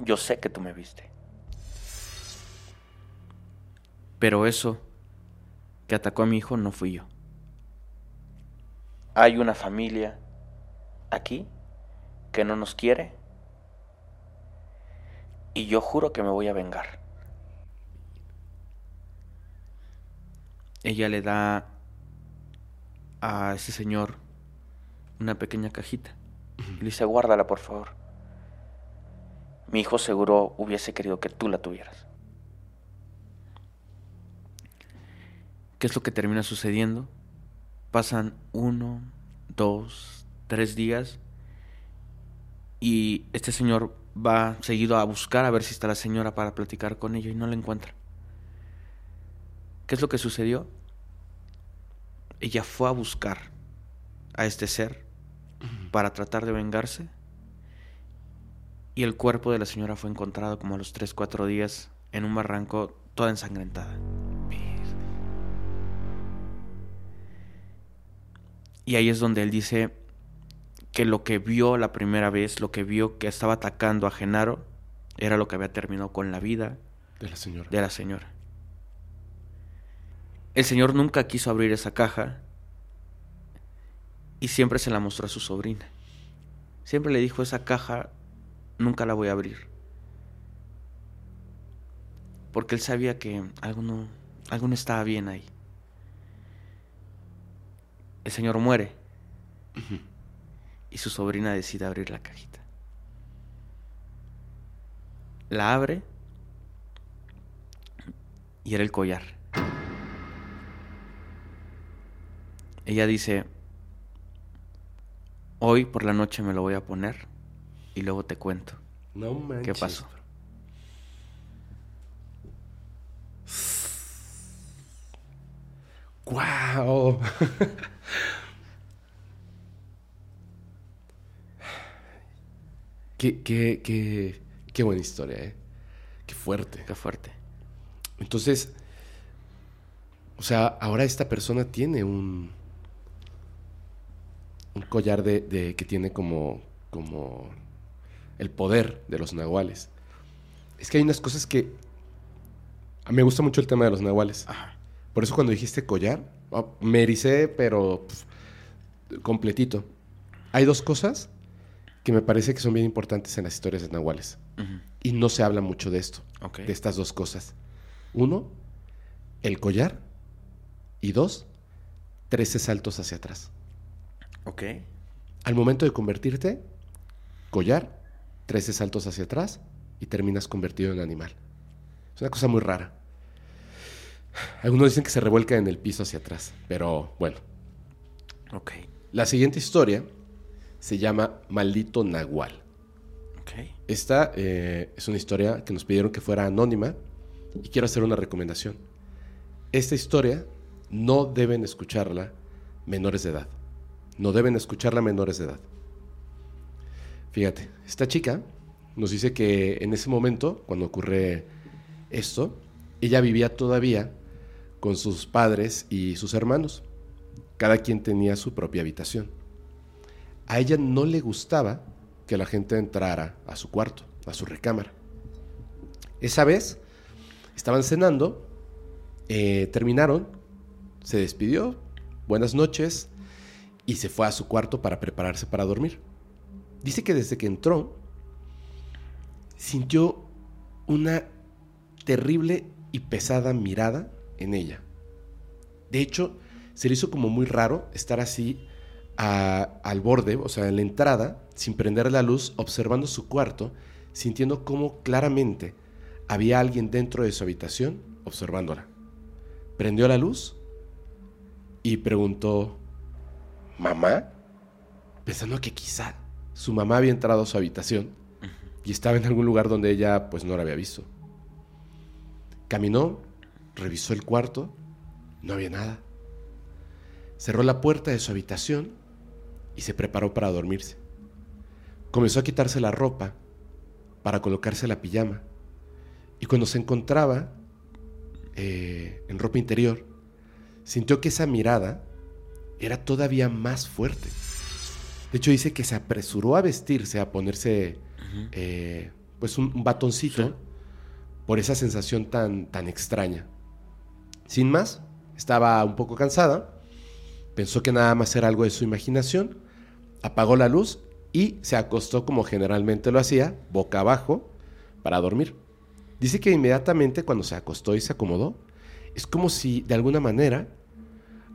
Yo sé que tú me viste. Pero eso que atacó a mi hijo no fui yo. Hay una familia aquí que no nos quiere y yo juro que me voy a vengar. Ella le da a ese señor una pequeña cajita. Y le dice, guárdala por favor. Mi hijo seguro hubiese querido que tú la tuvieras. ¿Qué es lo que termina sucediendo? Pasan uno, dos, tres días y este señor va seguido a buscar a ver si está la señora para platicar con ella y no la encuentra. ¿Qué es lo que sucedió? Ella fue a buscar a este ser para tratar de vengarse y el cuerpo de la señora fue encontrado como a los 3, 4 días en un barranco toda ensangrentada. Y ahí es donde él dice que lo que vio la primera vez, lo que vio que estaba atacando a Genaro, era lo que había terminado con la vida de la señora. De la señora. El señor nunca quiso abrir esa caja y siempre se la mostró a su sobrina. Siempre le dijo, esa caja nunca la voy a abrir. Porque él sabía que algo no, algo no estaba bien ahí. El señor muere y su sobrina decide abrir la cajita. La abre y era el collar. Ella dice, hoy por la noche me lo voy a poner y luego te cuento. No manches. ¿Qué pasó? ¡Guau! *laughs* qué, qué, qué, qué buena historia, ¿eh? Qué fuerte. Qué fuerte. Entonces, o sea, ahora esta persona tiene un, un collar de, de que tiene como, como el poder de los nahuales. Es que hay unas cosas que... A mí me gusta mucho el tema de los nahuales. Por eso cuando dijiste collar, oh, me ericé, pero pf, completito. Hay dos cosas que me parece que son bien importantes en las historias de nahuales. Y no se habla mucho de esto, de estas dos cosas. Uno, el collar. Y dos, 13 saltos hacia atrás. Ok. Al momento de convertirte, collar, 13 saltos hacia atrás y terminas convertido en animal. Es una cosa muy rara. Algunos dicen que se revuelca en el piso hacia atrás, pero bueno. Ok. La siguiente historia se llama Maldito Nahual. Ok. Esta eh, es una historia que nos pidieron que fuera anónima y quiero hacer una recomendación. Esta historia no deben escucharla menores de edad. No deben escucharla menores de edad. Fíjate, esta chica nos dice que en ese momento, cuando ocurre esto, ella vivía todavía con sus padres y sus hermanos. Cada quien tenía su propia habitación. A ella no le gustaba que la gente entrara a su cuarto, a su recámara. Esa vez estaban cenando, eh, terminaron, se despidió, buenas noches, y se fue a su cuarto para prepararse para dormir. Dice que desde que entró, sintió una terrible y pesada mirada en ella. De hecho, se le hizo como muy raro estar así al borde, o sea, en la entrada, sin prender la luz, observando su cuarto, sintiendo cómo claramente había alguien dentro de su habitación observándola. Prendió la luz y preguntó, ¿mamá? Pensando que quizá su mamá había entrado a su habitación y estaba en algún lugar donde ella pues no la había visto. Caminó, revisó el cuarto, no había nada. Cerró la puerta de su habitación y se preparó para dormirse. Comenzó a quitarse la ropa para colocarse la pijama. Y cuando se encontraba eh, en ropa interior, sintió que esa mirada era todavía más fuerte. De hecho, dice que se apresuró a vestirse, a ponerse eh, pues un, un batoncito Sí. por esa sensación tan, tan extraña. Sin más, estaba un poco cansada, pensó que nada más era algo de su imaginación, apagó la luz y se acostó como generalmente lo hacía, boca abajo, para dormir. Dice que inmediatamente cuando se acostó y se acomodó, es como si de alguna manera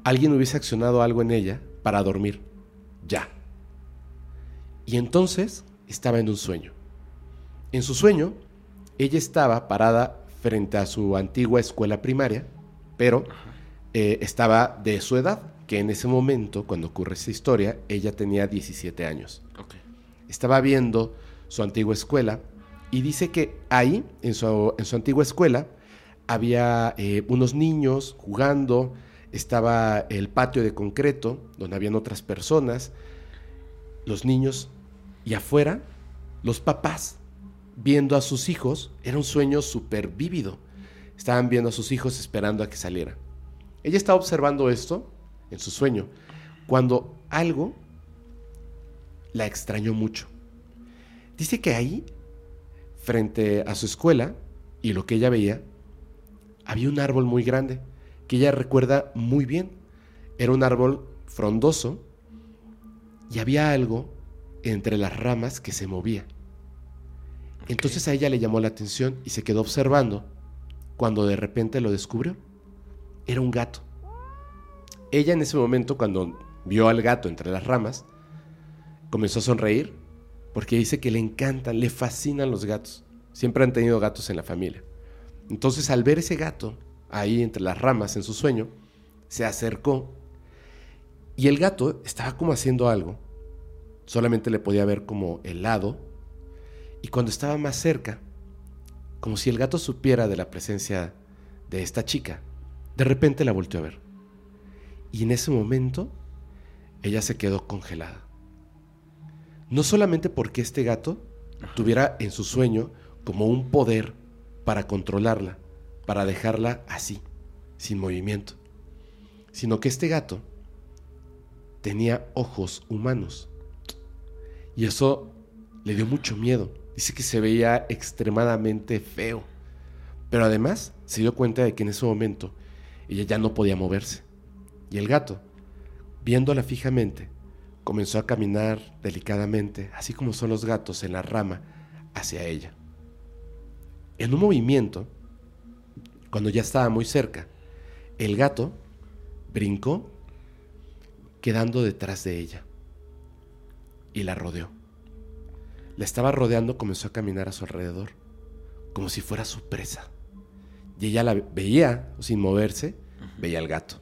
alguien hubiese accionado algo en ella para dormir. Ya. Y entonces estaba en un sueño. En su sueño, ella estaba parada frente a su antigua escuela primaria, pero eh, estaba de su edad, que en ese momento, cuando ocurre esa historia, ella tenía 17 años. Estaba viendo su antigua escuela y dice que ahí, en su, en su antigua escuela, había eh, unos niños jugando, estaba el patio de concreto, donde habían otras personas, los niños, y afuera, los papás viendo a sus hijos, era un sueño súper vívido. Estaban viendo a sus hijos esperando a que saliera. Ella estaba observando esto en su sueño, cuando algo la extrañó mucho. Dice que ahí, frente a su escuela, y lo que ella veía, había un árbol muy grande, que ella recuerda muy bien. Era un árbol frondoso y había algo entre las ramas que se movía. Entonces a ella le llamó la atención y se quedó observando cuando de repente lo descubrió. Era un gato. Ella en ese momento, cuando vio al gato entre las ramas, comenzó a sonreír porque dice que le encantan, le fascinan los gatos. Siempre han tenido gatos en la familia. Entonces al ver ese gato ahí entre las ramas en su sueño, se acercó y el gato estaba como haciendo algo. Solamente le podía ver como el lado y cuando estaba más cerca, como si el gato supiera de la presencia de esta chica, de repente la volteó a ver. Y en ese momento, ella se quedó congelada. No solamente porque este gato tuviera en su sueño como un poder para controlarla, para dejarla así, sin movimiento, sino que este gato tenía ojos humanos. Y eso le dio mucho miedo. Dice que se veía extremadamente feo. Pero además se dio cuenta de que en ese momento ella ya no podía moverse. Y el gato, viéndola fijamente, comenzó a caminar delicadamente, así como son los gatos en la rama, hacia ella. En un movimiento, cuando ya estaba muy cerca, el gato brincó quedando detrás de ella y la rodeó. La estaba rodeando, comenzó a caminar a su alrededor, como si fuera su presa. Y ella la veía sin moverse, veía al gato.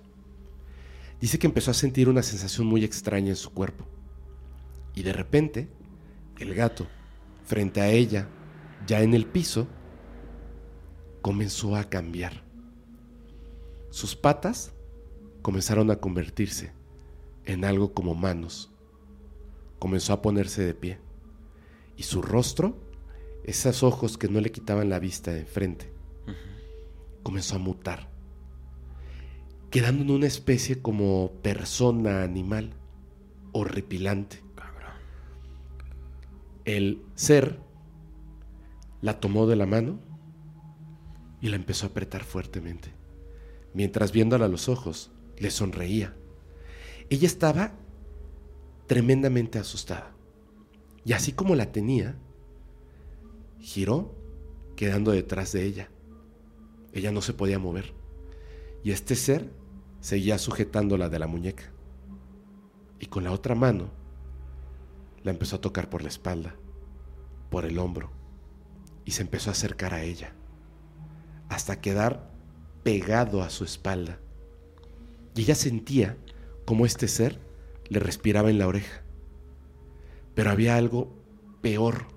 Dice que empezó a sentir una sensación muy extraña en su cuerpo. Y de repente, el gato, frente a ella, ya en el piso, comenzó a cambiar. Sus patas comenzaron a convertirse en algo como manos. Comenzó a ponerse de pie. Y su rostro, esos ojos que no le quitaban la vista de enfrente, comenzó a mutar, quedando en una especie como persona animal horripilante. El ser la tomó de la mano y la empezó a apretar fuertemente, mientras viéndola a los ojos, le sonreía. Ella estaba tremendamente asustada. Y así como la tenía, giró quedando detrás de ella. Ella no se podía mover. Y este ser seguía sujetándola de la muñeca. Y con la otra mano la empezó a tocar por la espalda, por el hombro, y se empezó a acercar a ella, hasta quedar pegado a su espalda. Y ella sentía como este ser le respiraba en la oreja. Pero había algo peor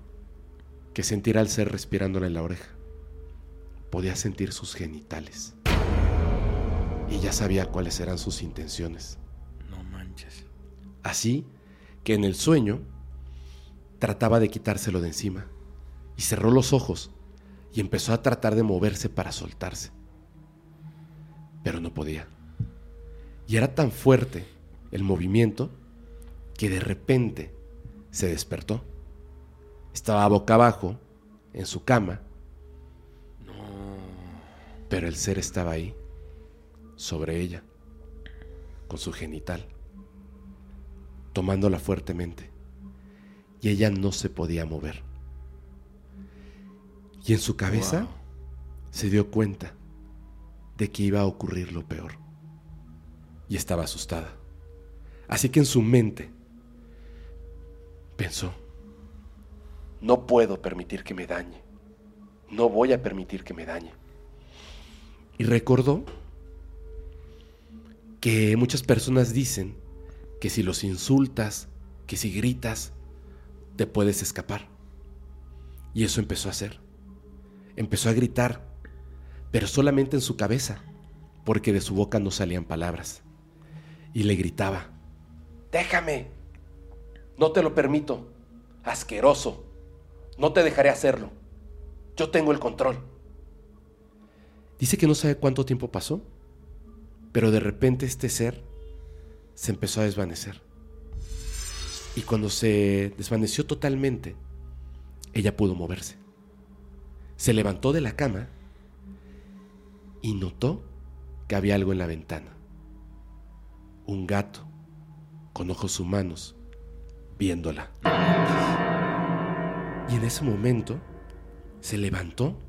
que sentir al ser respirándole en la oreja. Podía sentir sus genitales. Y ya sabía cuáles eran sus intenciones. No manches. Así que en el sueño trataba de quitárselo de encima. Y cerró los ojos y empezó a tratar de moverse para soltarse. Pero no podía. Y era tan fuerte el movimiento que de repente se despertó. Estaba boca abajo en su cama. Pero el ser estaba ahí, sobre ella, con su genital, tomándola fuertemente. Y ella no se podía mover. Y en su cabeza Wow. se dio cuenta de que iba a ocurrir lo peor. Y estaba asustada. Así que en su mente pensó, no puedo permitir que me dañe. No voy a permitir que me dañe. Y recordó que muchas personas dicen que si los insultas, que si gritas, te puedes escapar. Y eso empezó a hacer. Empezó a gritar, pero solamente en su cabeza, porque de su boca no salían palabras. Y le gritaba, déjame, no te lo permito, asqueroso, no te dejaré hacerlo, yo tengo el control. Dice que no sabe cuánto tiempo pasó, pero de repente este ser se empezó a desvanecer. Y cuando se desvaneció totalmente, ella pudo moverse. Se levantó de la cama y notó que había algo en la ventana. Un gato con ojos humanos viéndola. Y en ese momento se levantó,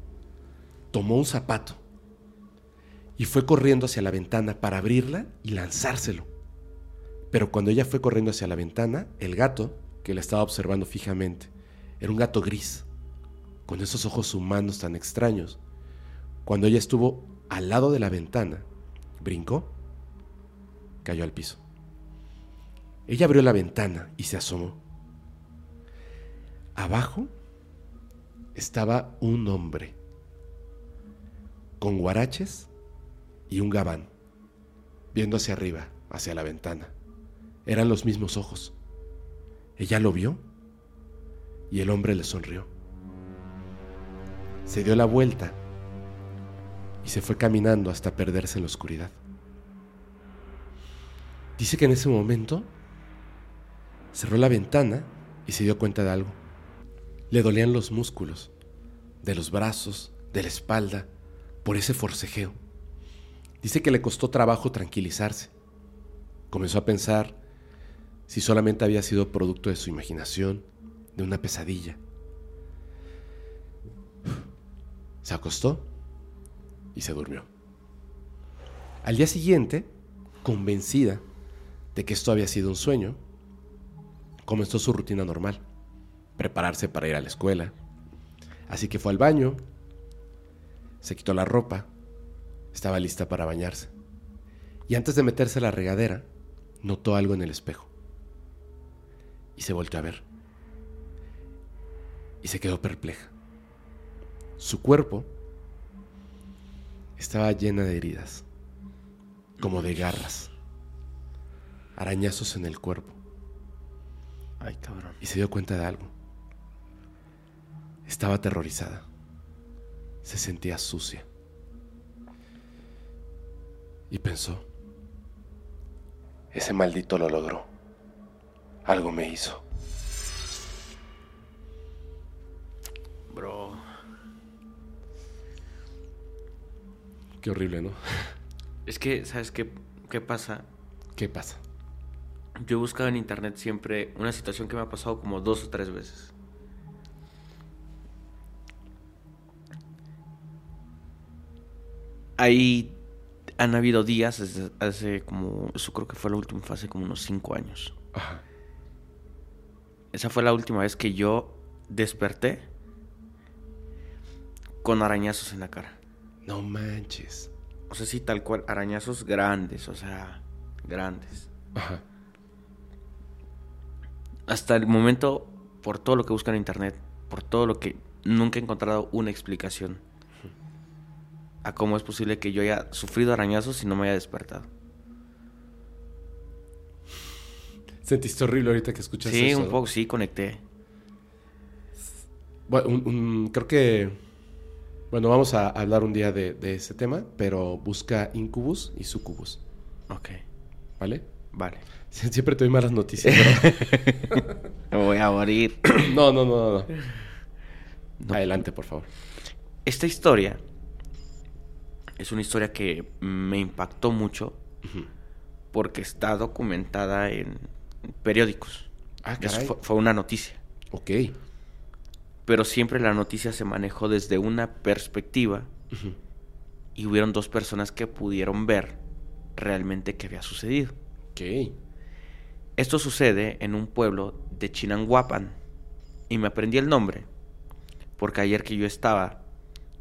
tomó un zapato y fue corriendo hacia la ventana para abrirla y lanzárselo. Pero cuando ella fue corriendo hacia la ventana, el gato, que la estaba observando fijamente, era un gato gris, con esos ojos humanos tan extraños. Cuando ella estuvo al lado de la ventana, brincó, cayó al piso. Ella abrió la ventana y se asomó. Abajo estaba un hombre con guaraches y un gabán, viendo hacia arriba, hacia la ventana. Eran los mismos ojos. Ella lo vio y el hombre le sonrió. Se dio la vuelta y se fue caminando hasta perderse en la oscuridad. Dice que en ese momento cerró la ventana y se dio cuenta de algo. Le dolían los músculos, de los brazos, de la espalda, por ese forcejeo. Dice que le costó trabajo tranquilizarse. Comenzó a pensar si solamente había sido producto de su imaginación, de una pesadilla. Se acostó y se durmió. Al día siguiente, convencida de que esto había sido un sueño, comenzó su rutina normal, prepararse para ir a la escuela. Así que fue al baño, se quitó la ropa, estaba lista para bañarse. Y antes de meterse a la regadera, notó algo en el espejo. Y se volvió a ver. Y se quedó perpleja. Su cuerpo estaba llena de heridas, como de garras, arañazos en el cuerpo. Ay, cabrón. Y se dio cuenta de algo. Estaba aterrorizada. Se sentía sucia. Y pensó, ese maldito lo logró. Algo me hizo. Bro. Qué horrible, ¿no? Es que, ¿sabes qué, qué pasa? ¿Qué pasa? Yo he buscado en internet siempre una situación que me ha pasado como dos o tres veces. Ahí han habido días, desde hace como, eso creo que fue la última fase, como unos cinco años. Ajá. Esa fue la última vez que yo desperté con arañazos en la cara. No manches. O sea, sí, tal cual, arañazos grandes, o sea, grandes. Ajá. Hasta el momento, por todo lo que busco en internet, por todo lo que nunca he encontrado una explicación a cómo es posible que yo haya sufrido arañazos y no me haya despertado. Sentiste horrible ahorita que escuchas Sí, eso. un ¿no? poco, sí, conecté. Bueno, un- un- creo que. Bueno, vamos a hablar un día de, de ese tema, pero busca Incubus y Sucubus, Ok. ¿vale? Vale. Siempre te doy malas noticias, ¿verdad? *laughs* Me voy a morir. *coughs* no, no, no, no, No. Adelante, por favor. Esta historia es una historia que me impactó mucho porque está documentada en periódicos. Ah, caray. fue, fue una noticia. Ok. Pero siempre la noticia se manejó desde una perspectiva y hubieron dos personas que pudieron ver realmente qué había sucedido. Ok. Esto sucede en un pueblo de Chinanguapan y me aprendí el nombre porque ayer que yo estaba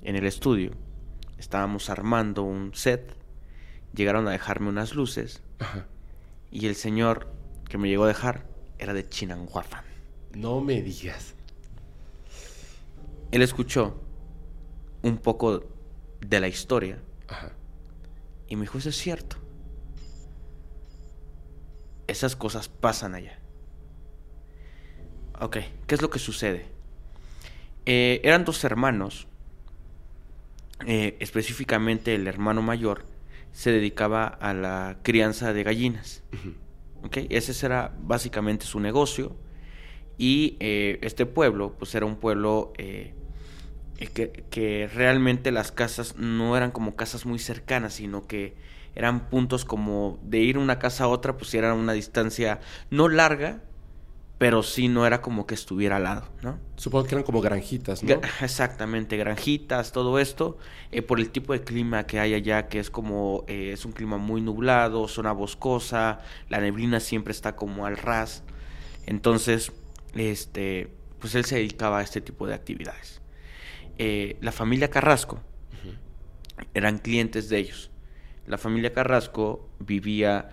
en el estudio estábamos armando un set, llegaron a dejarme unas luces Ajá. y el señor que me llegó a dejar era de Chinanguapan. No me digas. Él escuchó un poco de la historia Ajá. y me dijo, eso es cierto. Esas cosas pasan allá. Ok, ¿qué es lo que sucede? Eh, eran dos hermanos. Eh, específicamente el hermano mayor se dedicaba a la crianza de gallinas. ¿ok? Ese era básicamente su negocio. Y eh, este pueblo, pues era un pueblo eh, que, que realmente las casas no eran como casas muy cercanas, sino que eran puntos como de ir una casa a otra, pues era una distancia no larga, pero sí no era como que estuviera al lado, ¿no? Supongo que eran como granjitas, ¿no? Exactamente, granjitas, todo esto, eh, por el tipo de clima que hay allá, que es como, eh, es un clima muy nublado, zona boscosa, la neblina siempre está como al ras, entonces, este, pues él se dedicaba a este tipo de actividades. Eh, la familia Carrasco eran clientes de ellos. La familia Carrasco vivía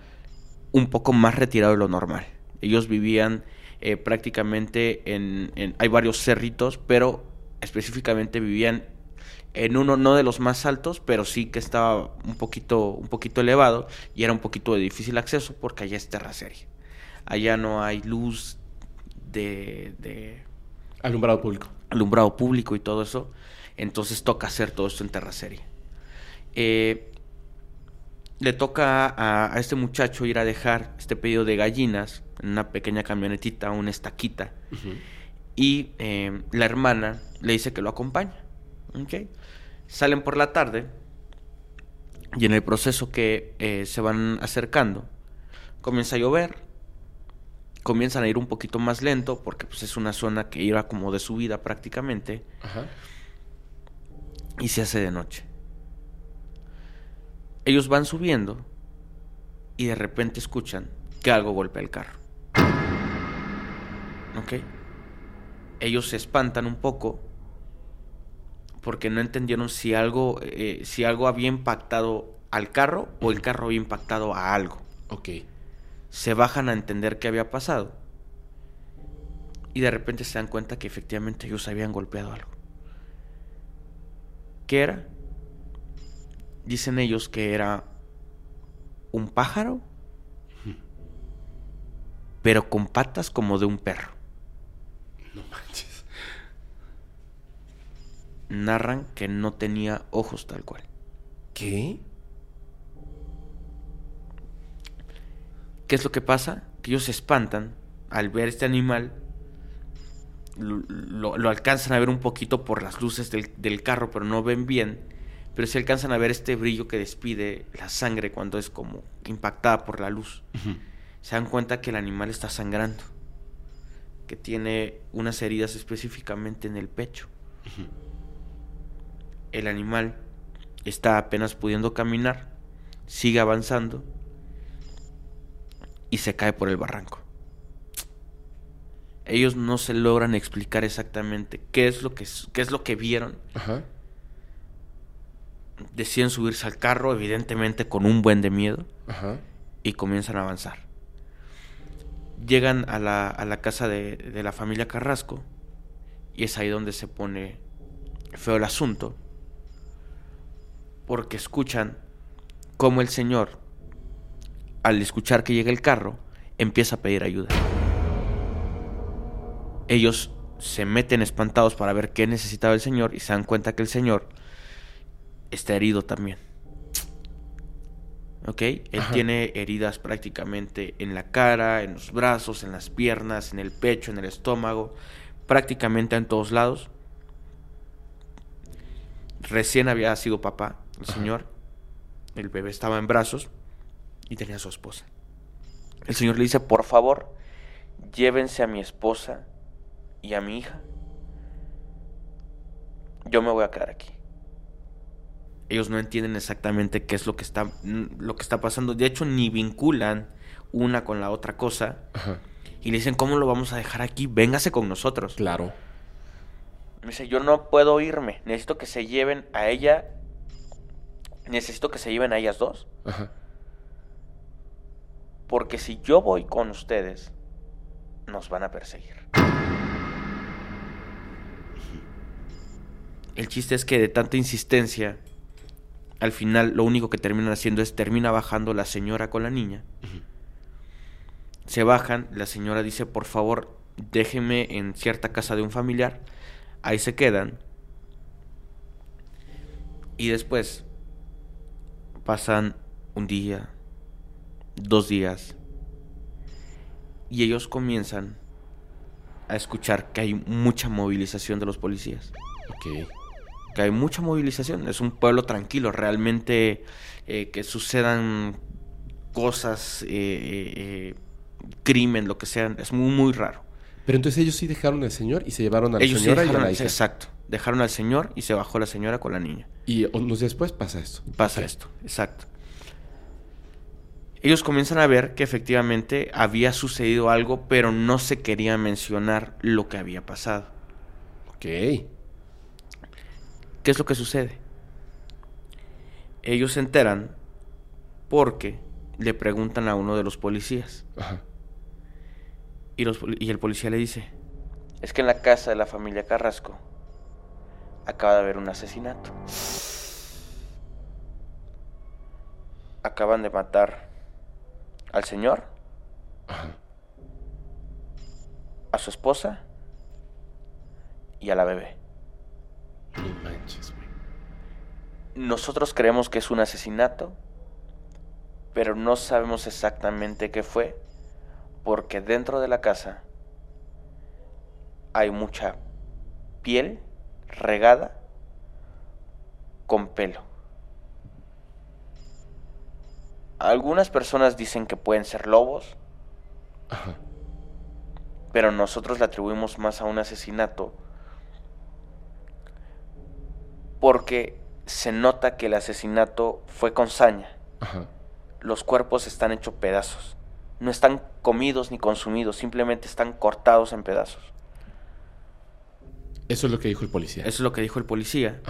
un poco más retirado de lo normal. Ellos vivían eh, prácticamente en, en- Hay varios cerritos, pero específicamente vivían en uno no de los más altos, pero sí que estaba un poquito, un poquito elevado y era un poquito de difícil acceso porque allá es terracería. Allá no hay luz de, de Alumbrado público. alumbrado público y todo eso. Entonces toca hacer todo esto en terracería. Eh, le toca a, a este muchacho ir a dejar este pedido de gallinas en una pequeña camionetita, una estaquita. Y eh, la hermana le dice que lo acompaña. ¿ok? Salen por la tarde y en el proceso que eh, se van acercando, comienza a llover. Comienzan a ir un poquito más lento porque pues, es una zona que iba como de subida prácticamente Ajá. y se hace de noche. Ellos van subiendo y de repente escuchan que algo golpea el carro. ¿Ok? Ellos se espantan un poco porque no entendieron si algo, eh, si algo había impactado al carro o el carro había impactado a algo. Ok. Se bajan a entender qué había pasado y de repente se dan cuenta que efectivamente ellos habían golpeado algo. ¿Qué era? Dicen ellos que era un pájaro, pero con patas como de un perro. No manches. Narran que no tenía ojos tal cual. ¿Qué? ¿Qué es lo que pasa? Que ellos se espantan al ver este animal. Lo, lo- lo alcanzan a ver un poquito por las luces del, del carro, pero no ven bien. Pero sí alcanzan a ver este brillo que despide la sangre cuando es como impactada por la luz. Se dan cuenta que el animal está sangrando. Que tiene unas heridas específicamente en el pecho. El animal está apenas pudiendo caminar, sigue avanzando y se cae por el barranco. Ellos no se logran explicar exactamente qué es lo que, qué es lo que vieron. Ajá. Deciden subirse al carro, evidentemente con un buen de miedo, Ajá. y comienzan a avanzar. Llegan a la, a la casa de, de la familia Carrasco y es ahí donde se pone feo el asunto porque escuchan cómo el señor, al escuchar que llega el carro, empieza a pedir ayuda. Ellos se meten espantados para ver qué necesitaba el señor y se dan cuenta que el señor está herido también. ¿Ok? Él tiene heridas prácticamente en la cara, en los brazos, en las piernas, en el pecho, en el estómago, prácticamente en todos lados. Recién había sido papá, el señor. El bebé estaba en brazos y tenía a su esposa. El señor le dice, por favor, llévense a mi esposa y a mi hija. Yo me voy a quedar aquí. Ellos no entienden exactamente qué es lo que está, lo que está pasando. De hecho, ni vinculan una con la otra cosa. Y le dicen, ¿cómo lo vamos a dejar aquí? Véngase con nosotros. Claro. Me dice, yo no puedo irme. Necesito que se lleven a ella. Necesito que se lleven a ellas dos. Ajá. Porque si yo voy con ustedes, nos van a perseguir. El chiste es que de tanta insistencia, al final lo único que terminan haciendo es termina bajando la señora con la niña. Se bajan, la señora dice, por favor, déjeme en cierta casa de un familiar. Ahí se quedan. Y después pasan un día, dos días, y ellos comienzan a escuchar que hay mucha movilización de los policías. Ok. Que hay mucha movilización. Es un pueblo tranquilo. Realmente eh, que sucedan cosas, eh, eh, crimen, lo que sea. Es muy, muy raro. Pero entonces ellos sí dejaron al señor y se llevaron a la señora y a la hija. Exacto. Dejaron al señor y se bajó la señora con la niña. Y unos días después pasa esto. Pasa esto, exacto ellos comienzan a ver que efectivamente había sucedido algo, pero no se quería mencionar lo que había pasado. Ok. ¿Qué es lo que sucede? Ellos se enteran porque le preguntan a uno de los policías. Ajá. Y, los, y el policía le dice, es que en la casa de la familia Carrasco acaba de haber un asesinato. Acaban de matar al señor, a su esposa y a la bebé. No manches, güey. Nosotros creemos que es un asesinato, pero no sabemos exactamente qué fue, porque dentro de la casa hay mucha piel regada con pelo. Algunas personas dicen que pueden ser lobos. Pero nosotros le atribuimos más a un asesinato. Porque se nota que el asesinato fue con saña. Los cuerpos están hechos pedazos. No están comidos ni consumidos, simplemente están cortados en pedazos. Eso es lo que dijo el policía. Eso es lo que dijo el policía.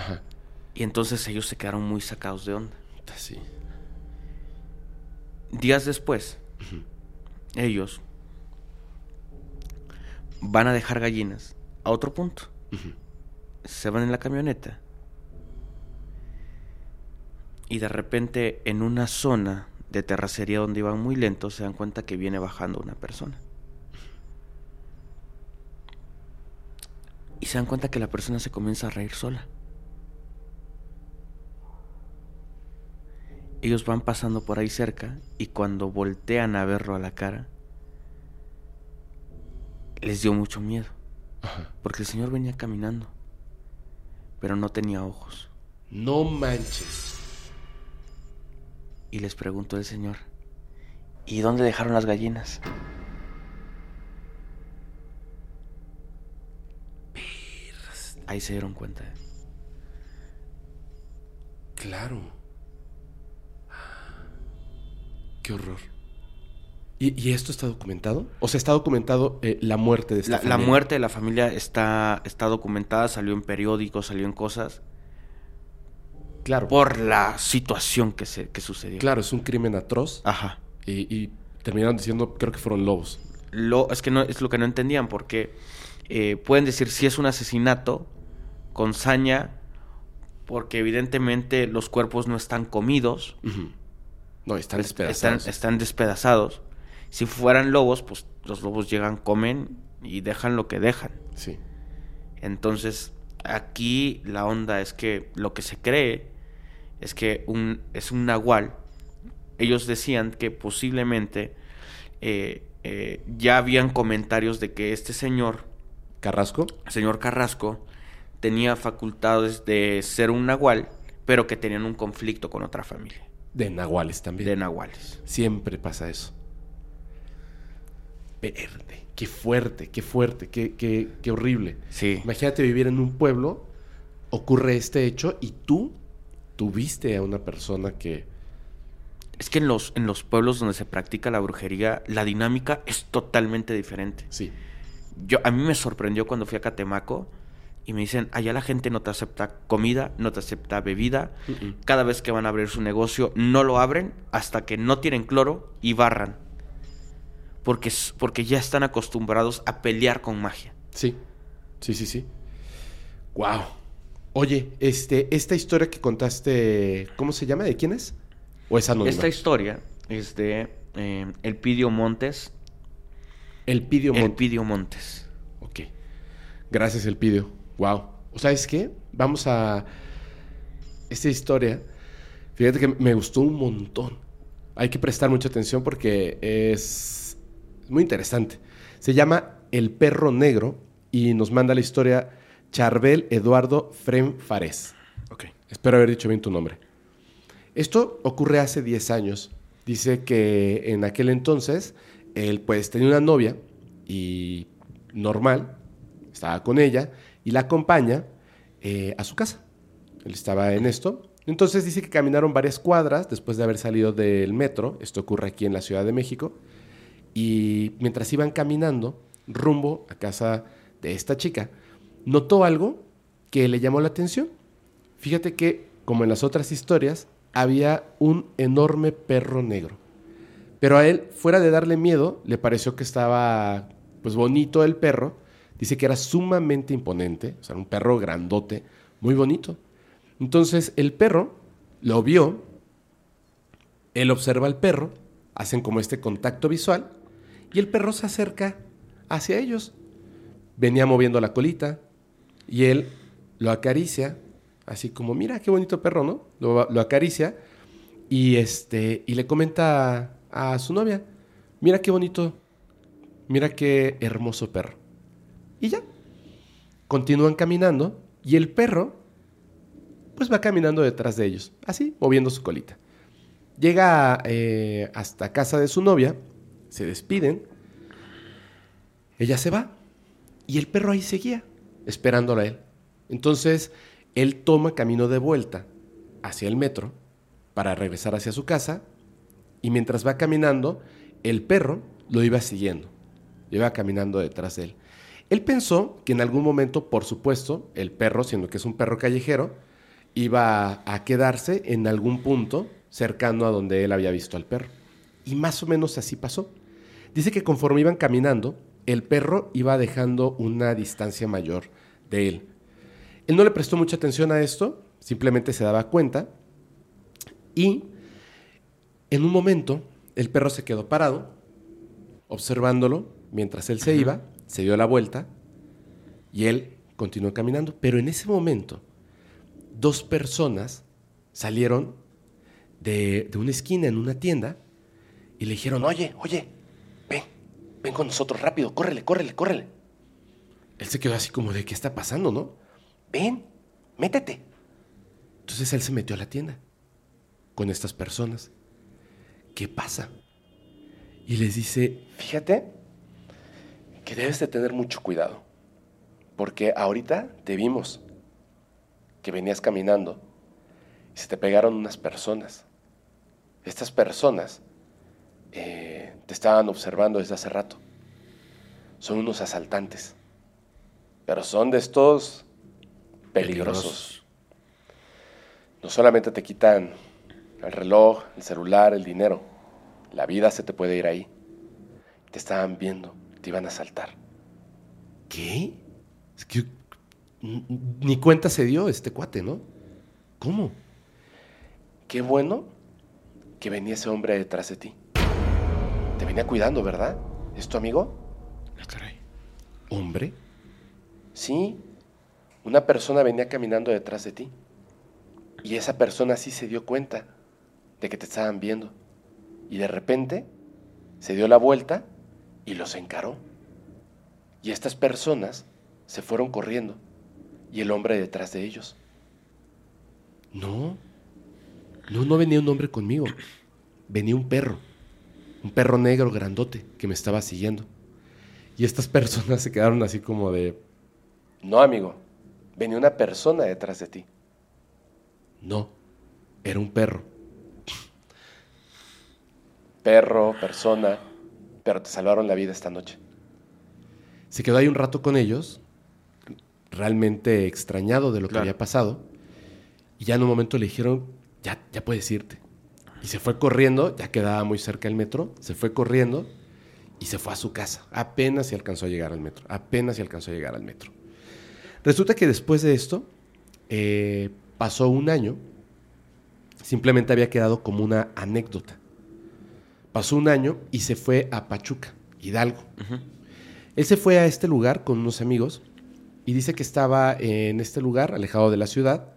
Y entonces ellos se quedaron muy sacados de onda. Sí. Días después, ellos van a dejar gallinas a otro punto. Se van en la camioneta. Y de repente en una zona de terracería donde iban muy lentos se dan cuenta que viene bajando una persona. Y se dan cuenta que la persona se comienza a reír sola. Ellos van pasando por ahí cerca y cuando voltean a verlo a la cara, les dio mucho miedo. Porque el señor venía caminando, pero no tenía ojos. No manches. Y les preguntó el señor, ¿y dónde dejaron las gallinas? Ahí se dieron cuenta. Claro. Qué horror. ¿Y, esto está documentado? O sea, está documentado eh, la muerte de esta la, familia. La muerte de la familia está, está documentada, salió en periódicos, salió en cosas. Claro. Por la situación que, se, que sucedió. Claro, es un crimen atroz. Ajá. Y, terminaron diciendo, creo que fueron lobos. Lo, es que no, es lo que no entendían, porque eh, pueden decir si es un asesinato con saña, porque evidentemente los cuerpos no están comidos. No, están despedazados. Están, despedazados. Si fueran lobos, pues los lobos llegan, comen y dejan lo que dejan. Sí. Entonces, aquí la onda es que lo que se cree es que un, es un nahual ellos decían que posiblemente eh, eh, ya habían comentarios de que este señor, ¿Carrasco? señor Carrasco, tenía facultades de ser un nahual, pero que tenían un conflicto con otra familia De nahuales también. de nahuales. Siempre pasa eso. Verde. Qué fuerte, qué fuerte, qué, qué, qué horrible. Sí. Imagínate vivir en un pueblo, ocurre este hecho y tú tuviste a una persona que... Es que en los, en los pueblos donde se practica la brujería, la dinámica es totalmente diferente. Sí. Yo, a mí me sorprendió cuando fui a Catemaco y me dicen, allá la gente no te acepta comida, no te acepta bebida. Cada vez que van a abrir su negocio, no lo abren hasta que no tienen cloro y barran. Porque, porque ya están acostumbrados a pelear con magia. Sí, sí, sí, sí. Wow. Oye, este, esta historia que contaste, ¿cómo se llama? ¿De quién es? ¿O es anónima? Esta historia es de eh, Elpidio Montes. El Pidio Monte. Elpidio Montes. Ok. Gracias, Elpidio. Wow. ¿O sabes qué? Vamos a... Esta historia, fíjate que me gustó un montón. Hay que prestar mucha atención porque es muy interesante. Se llama El Perro Negro y nos manda la historia Charbel Eduardo Frem Fares. Ok. Espero haber dicho bien tu nombre. Esto ocurre hace 10 años. Dice que en aquel entonces él pues tenía una novia y normal, estaba con ella y la acompaña eh, a su casa. Él estaba en esto. Entonces dice que caminaron varias cuadras después de haber salido del metro. Esto ocurre aquí en la Ciudad de México. Y mientras iban caminando rumbo a casa de esta chica, notó algo que le llamó la atención. Fíjate que, como en las otras historias, había un enorme perro negro. Pero a él, fuera de darle miedo, le pareció que estaba pues bonito el perro. Dice que era sumamente imponente, o sea, un perro grandote, muy bonito. Entonces el perro lo vio, él observa al perro, hacen como este contacto visual y el perro se acerca hacia ellos. Venía moviendo la colita y él lo acaricia, así como, mira qué bonito perro, ¿no? Lo, acaricia y, este, y le comenta a su novia, mira qué bonito, mira qué hermoso perro. Y ya, continúan caminando y el perro pues va caminando detrás de ellos, así, moviendo su colita. Llega eh, hasta casa de su novia, se despiden, ella se va y el perro ahí seguía, esperándola a él. Entonces, él toma camino de vuelta hacia el metro para regresar hacia su casa y mientras va caminando, el perro lo iba siguiendo, iba caminando detrás de él. Él pensó que en algún momento, por supuesto, el perro, siendo que es un perro callejero, iba a quedarse en algún punto cercano a donde él había visto al perro. Y más o menos así pasó. Dice que conforme iban caminando, el perro iba dejando una distancia mayor de él. Él no le prestó mucha atención a esto, simplemente se daba cuenta y en un momento el perro se quedó parado, observándolo mientras él se iba, se dio la vuelta y él continuó caminando. Pero en ese momento, dos personas salieron de, de una esquina en una tienda y le dijeron, oye, oye, ven, ven con nosotros rápido, córrele, córrele, córrele. Él se quedó así como de, ¿qué está pasando, no? Ven, métete. Entonces él se metió a la tienda con estas personas. ¿Qué pasa? Y les dice, fíjate que debes de tener mucho cuidado, porque ahorita te vimos que venías caminando y se te pegaron unas personas. Estas personas eh, te estaban observando desde hace rato. Son unos asaltantes, pero son de estos peligrosos. No solamente te quitan el reloj, el celular, el dinero, la vida se te puede ir ahí. Te estaban viendo, te iban a asaltar. ¿Qué? Es que ni cuenta se dio este cuate, ¿no? ¿Cómo? Qué bueno que venía ese hombre detrás de ti. Te venía cuidando, ¿verdad? ¿Es tu amigo? Ah, caray. ¿Hombre? Sí. Una persona venía caminando detrás de ti. Y esa persona sí se dio cuenta de que te estaban viendo. Y de repente se dio la vuelta y los encaró. Y estas personas se fueron corriendo y el hombre detrás de ellos. No, no, no venía un hombre conmigo, venía un perro, un perro negro grandote que me estaba siguiendo. Y estas personas se quedaron así como de, no amigo, venía una persona detrás de ti. No, era un perro. Perro, persona, pero te salvaron la vida esta noche. Se quedó ahí un rato con ellos, realmente extrañado de lo que había pasado, y ya en un momento le dijeron, ya, ya puedes irte. Y se fue corriendo, ya quedaba muy cerca el metro, se fue corriendo y se fue a su casa. Apenas se alcanzó a llegar al metro, apenas se alcanzó a llegar al metro. Resulta que después de esto, eh, pasó un año, simplemente había quedado como una anécdota. Pasó un año y se fue a Pachuca, Hidalgo. Él se fue a este lugar con unos amigos y dice que estaba en este lugar, alejado de la ciudad,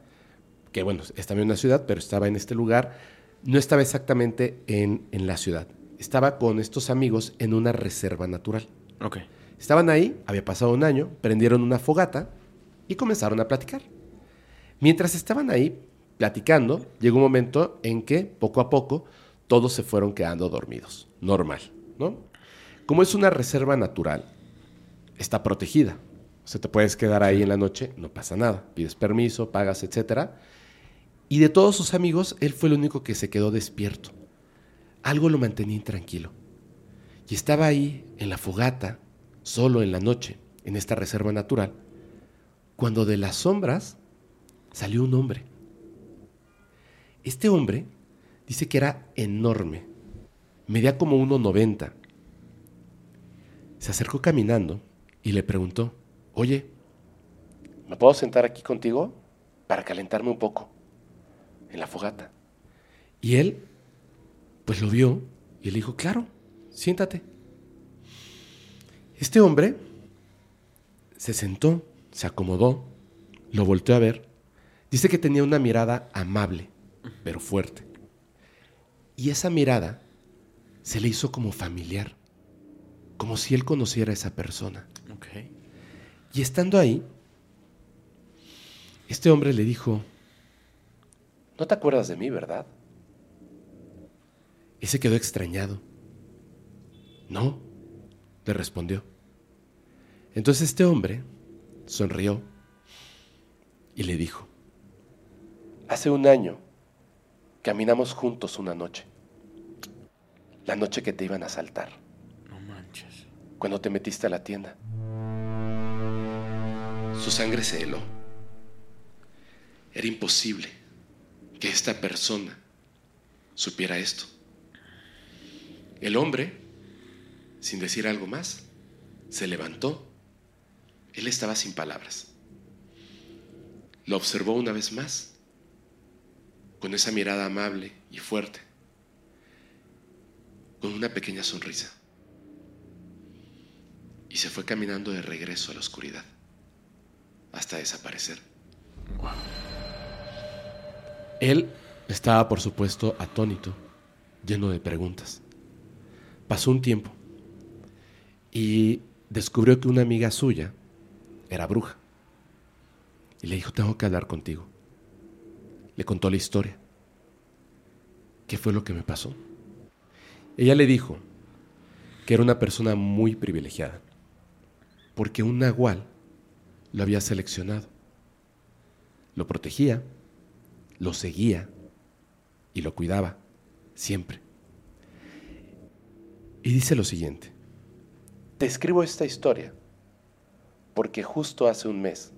que bueno, es también una ciudad, pero estaba en este lugar, no estaba exactamente en, en la ciudad. Estaba con estos amigos en una reserva natural. Ok. Estaban ahí, había pasado un año, prendieron una fogata y comenzaron a platicar. Mientras estaban ahí platicando, llegó un momento en que, poco a poco, todos se fueron quedando dormidos. Normal, ¿no? Como es una reserva natural, está protegida. O sea, te puedes quedar ahí en la noche, no pasa nada. Pides permiso, pagas, etc. Y de todos sus amigos, él fue el único que se quedó despierto. Algo lo mantenía intranquilo. Y estaba ahí, en la fogata, solo en la noche, en esta reserva natural, cuando de las sombras salió un hombre. Este hombre dice que era enorme, medía como 1,90. Se acercó caminando y le preguntó, oye, ¿me puedo sentar aquí contigo para calentarme un poco en la fogata? Y él, pues lo vio y le dijo, claro, siéntate. Este hombre se sentó se acomodó, lo volteó a ver. Dice que tenía una mirada amable, pero fuerte. Y esa mirada se le hizo como familiar, como si él conociera a esa persona. Y estando ahí, este hombre le dijo, no te acuerdas de mí, ¿verdad? Y se quedó extrañado. No, le respondió. Entonces este hombre sonrió y le dijo, Hace un año caminamos juntos una noche. La noche que te iban a asaltar. No manches. Cuando te metiste a la tienda. Su sangre se heló. Era imposible que esta persona supiera esto. El hombre, sin decir algo más, se levantó él estaba sin palabras. Lo observó una vez más, con esa mirada amable y fuerte, con una pequeña sonrisa. Y se fue caminando de regreso a la oscuridad, hasta desaparecer. Él estaba, por supuesto, atónito, lleno de preguntas. Pasó un tiempo y descubrió que una amiga suya era bruja. Y le dijo, tengo que hablar contigo. Le contó la historia. ¿Qué fue lo que me pasó? Ella le dijo que era una persona muy privilegiada, porque un nahual lo había seleccionado. Lo protegía, lo seguía y lo cuidaba siempre. Y dice lo siguiente, te escribo esta historia porque justo hace un mes,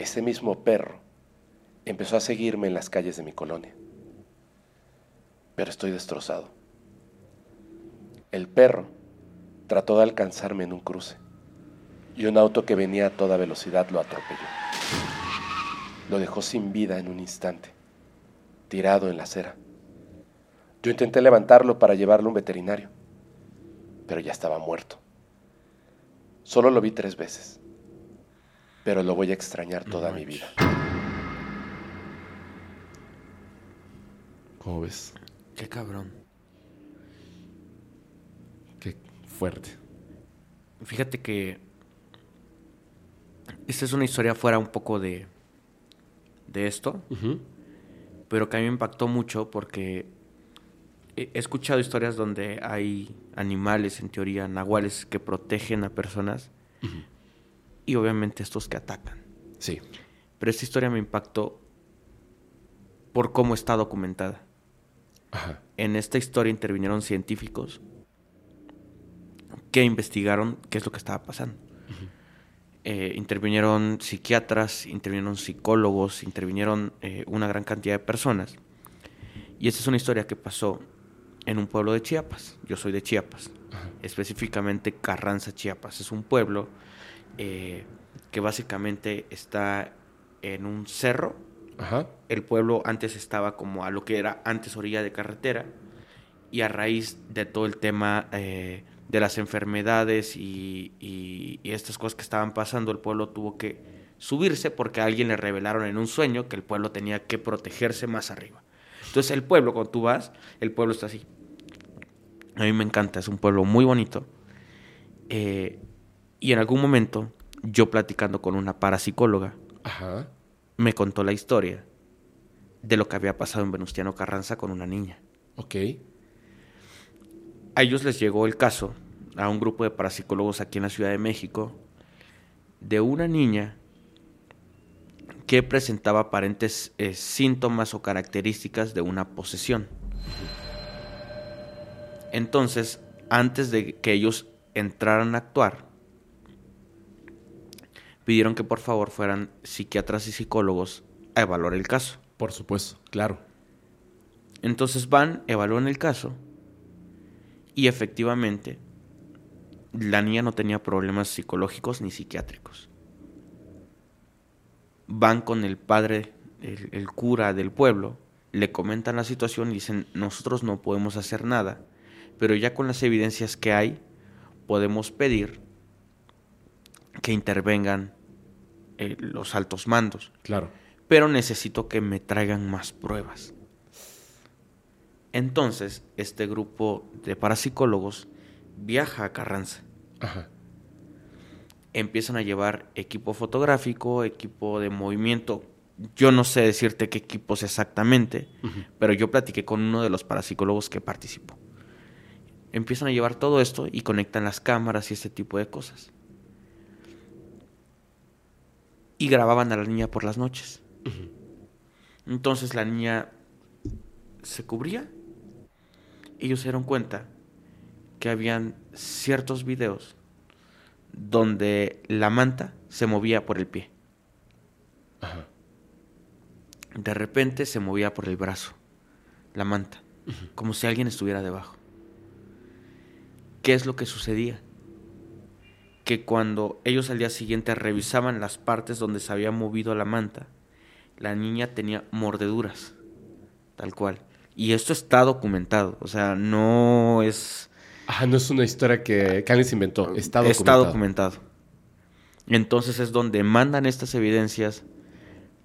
ese mismo perro empezó a seguirme en las calles de mi colonia. Pero estoy destrozado. El perro trató de alcanzarme en un cruce y un auto que venía a toda velocidad lo atropelló. Lo dejó sin vida en un instante, tirado en la acera. Yo intenté levantarlo para llevarlo a un veterinario, pero ya estaba muerto. Solo lo vi tres veces, pero lo voy a extrañar toda mi vida. ¿Cómo ves? Qué cabrón. Fuerte. Fíjate que esta es una historia fuera un poco de, de esto, pero que a mí me impactó mucho porque he he escuchado historias donde hay animales, en teoría, nahuales, que protegen a personas y obviamente estos que atacan. Sí. Pero esta historia me impactó por cómo está documentada. Ajá. En esta historia intervinieron científicos que investigaron qué es lo que estaba pasando. Eh, intervinieron psiquiatras, intervinieron psicólogos, intervinieron eh, una gran cantidad de personas. Y esta es una historia que pasó en un pueblo de Chiapas. Yo soy de Chiapas, específicamente Carranza, Chiapas. Es un pueblo eh, que básicamente está en un cerro Ajá. el pueblo antes estaba como a lo que era antes orilla de carretera y a raíz de todo el tema eh, de las enfermedades y, y- y estas cosas que estaban pasando, el pueblo tuvo que subirse porque a alguien le revelaron en un sueño que el pueblo tenía que protegerse más arriba. Entonces el pueblo, cuando tú vas, el pueblo está así. A mí me encanta, es un pueblo muy bonito. Eh, y en algún momento, yo platicando con una parapsicóloga, Ajá. me contó la historia de lo que había pasado en Venustiano Carranza con una niña. Ok. A ellos les llegó el caso, a un grupo de parapsicólogos aquí en la Ciudad de México, de una niña que presentaba aparentes eh, síntomas o características de una posesión. Entonces, antes de que ellos entraran a actuar, pidieron que por favor fueran psiquiatras y psicólogos a evaluar el caso. Por supuesto, claro. Entonces van, evalúan el caso y efectivamente la niña no tenía problemas psicológicos ni psiquiátricos. Van con el padre, el, el cura del pueblo, le comentan la situación y dicen, nosotros no podemos hacer nada, pero ya con las evidencias que hay, podemos pedir que intervengan eh, los altos mandos Claro. pero necesito que me traigan más pruebas. Entonces, este grupo de parapsicólogos viaja a Carranza. Ajá. Empiezan a llevar equipo fotográfico, equipo de movimiento. Yo no sé decirte qué equipos exactamente, pero yo platiqué con uno de los parapsicólogos que participó. Empiezan a llevar todo esto y conectan las cámaras y este tipo de cosas. Y grababan a la niña por las noches. Entonces la niña se cubría. Ellos se dieron cuenta que habían ciertos videos donde la manta se movía por el pie. Ajá. De repente se movía por el brazo, la manta, como si alguien estuviera debajo. ¿Qué es lo que sucedía? Que cuando ellos al día siguiente revisaban las partes donde se había movido la manta, la niña tenía mordeduras, tal cual. Y esto está documentado, o sea, no es... Ajá, no es una historia que, se inventó. Está documentado. Está documentado. Entonces es donde mandan estas evidencias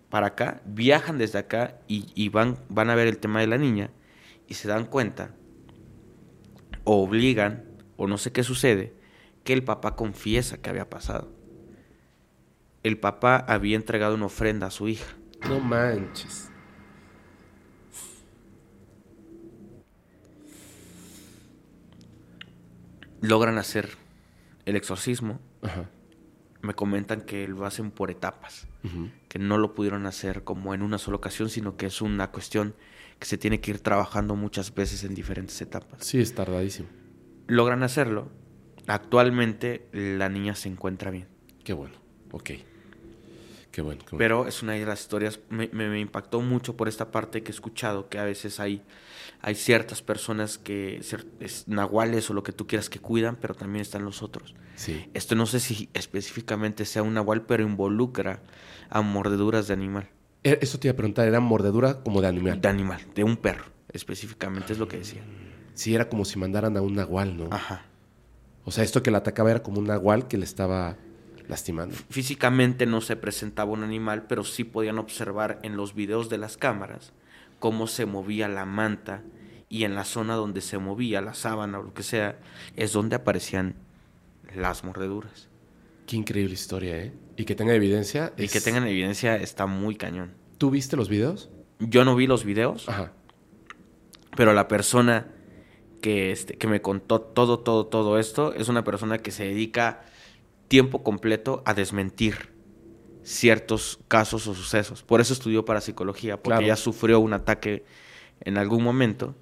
para acá, viajan desde acá y, y van, van a ver el tema de la niña y se dan cuenta, o obligan, o no sé qué sucede, que el papá confiesa que había pasado. El papá había entregado una ofrenda a su hija. No manches. Logran hacer el exorcismo. Ajá. Me comentan que lo hacen por etapas. Que no lo pudieron hacer como en una sola ocasión, sino que es una cuestión que se tiene que ir trabajando muchas veces en diferentes etapas. Sí, es tardadísimo. Logran hacerlo. Actualmente la niña se encuentra bien. Qué bueno. Ok. Qué bueno. qué bueno. Pero es una de las historias, me, me- me impactó mucho por esta parte que he escuchado, que a veces hay, hay ciertas personas que, nahuales o lo que tú quieras que cuidan, pero también están los otros. Sí. Esto no sé si específicamente sea un nahual, pero involucra a mordeduras de animal. Eh, Eso te iba a preguntar, ¿era mordedura como de animal? De animal, de un perro, específicamente es lo que decía. Sí, era como si mandaran a un nahual, ¿no? Ajá. O sea, esto que la atacaba era como un nahual que le estaba lastimando. Físicamente no se presentaba un animal, pero sí podían observar en los videos de las cámaras cómo se movía la manta y en la zona donde se movía la sábana o lo que sea, es donde aparecían las mordeduras. Qué increíble historia, ¿eh? Y que tenga evidencia. Y que tengan evidencia está muy cañón. ¿Tú viste los videos? Yo no vi los videos, Ajá. pero la persona que, este, que me contó todo, todo, todo esto es una persona que se dedica tiempo completo a desmentir ciertos casos o sucesos. Por eso estudió parapsicología, porque Claro. ella sufrió un ataque en algún momento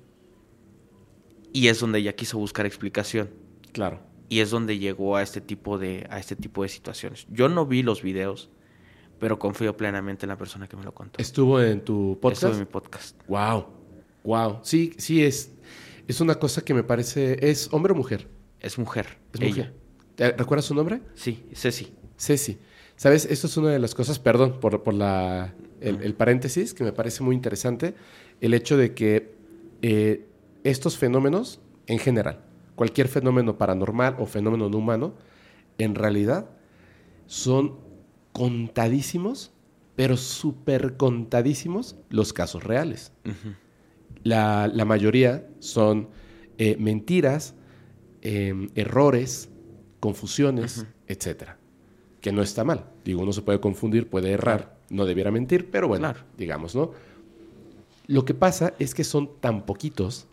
y es donde ella quiso buscar explicación Claro. y es donde llegó a este tipo de a este tipo de situaciones. Yo no vi los videos, pero confío plenamente en la persona que me lo contó. ¿Estuvo en tu podcast? Estuvo en mi podcast. Wow. Wow. Sí, sí, es, es una cosa que me parece. ¿Es hombre o mujer? Es mujer. Es ella. mujer. ¿Te- ¿Recuerdas su nombre? Sí, Ceci. Ceci. ¿Sabes? Esto es una de las cosas, perdón por, por la, el, el paréntesis, que me parece muy interesante. El hecho de que eh, estos fenómenos, en general, cualquier fenómeno paranormal o fenómeno no humano, en realidad son contadísimos, pero súper contadísimos los casos reales. La, la mayoría son eh, mentiras, eh, errores, confusiones, etcétera. Que no está mal. Digo, uno se puede confundir, puede errar, no debiera mentir, pero bueno, Claro. digamos, ¿no? Lo que pasa es que son tan poquitos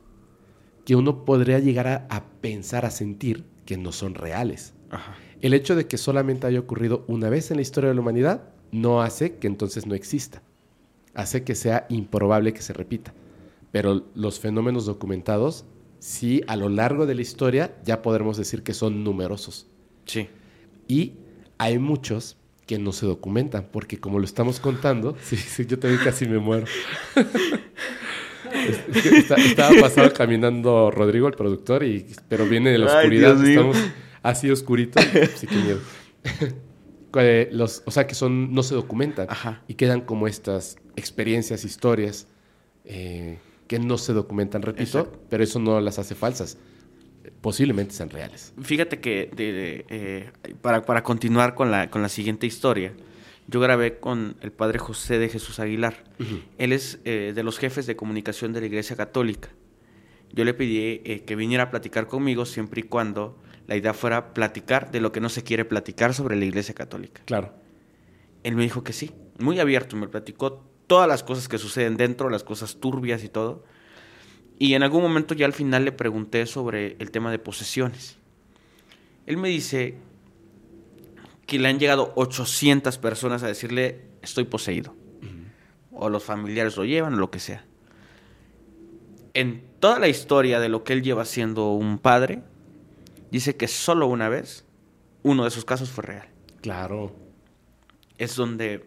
que uno podría llegar a, a pensar, a sentir que no son reales. Ajá. El hecho de que solamente haya ocurrido una vez en la historia de la humanidad no hace que entonces no exista. Hace que sea improbable que se repita. Pero los fenómenos documentados, sí, a lo largo de la historia ya podremos decir que son numerosos. Sí. Y hay muchos que no se documentan, porque como lo estamos contando, *laughs* sí, sí, yo también casi me muero. Es- es que está- estaba pasado caminando Rodrigo, el productor, y, pero viene de la Ay, oscuridad, Dios estamos así oscuritos, sí que miedo. Que *laughs* los, o sea, que son, no se documentan Ajá. y quedan como estas experiencias, historias eh, que no se documentan, repito, Exacto. pero eso no las hace falsas. Posiblemente sean reales. Fíjate que de- de, eh, para, para continuar con la, con la siguiente historia, yo grabé con el padre José de Jesús Aguilar. Él es eh, de los jefes de comunicación de la Iglesia Católica. Yo le pedí eh, que viniera a platicar conmigo siempre y cuando la idea fuera platicar de lo que no se quiere platicar sobre la Iglesia Católica. Claro. Él me dijo que sí, muy abierto, me platicó todas las cosas que suceden dentro, las cosas turbias y todo. Y en algún momento ya al final le pregunté sobre el tema de posesiones. Él me dice que le han llegado 800 personas a decirle estoy poseído. O los familiares lo llevan o lo que sea. En toda la historia de lo que él lleva siendo un padre, dice que solo una vez uno de esos casos fue real. Claro. Es donde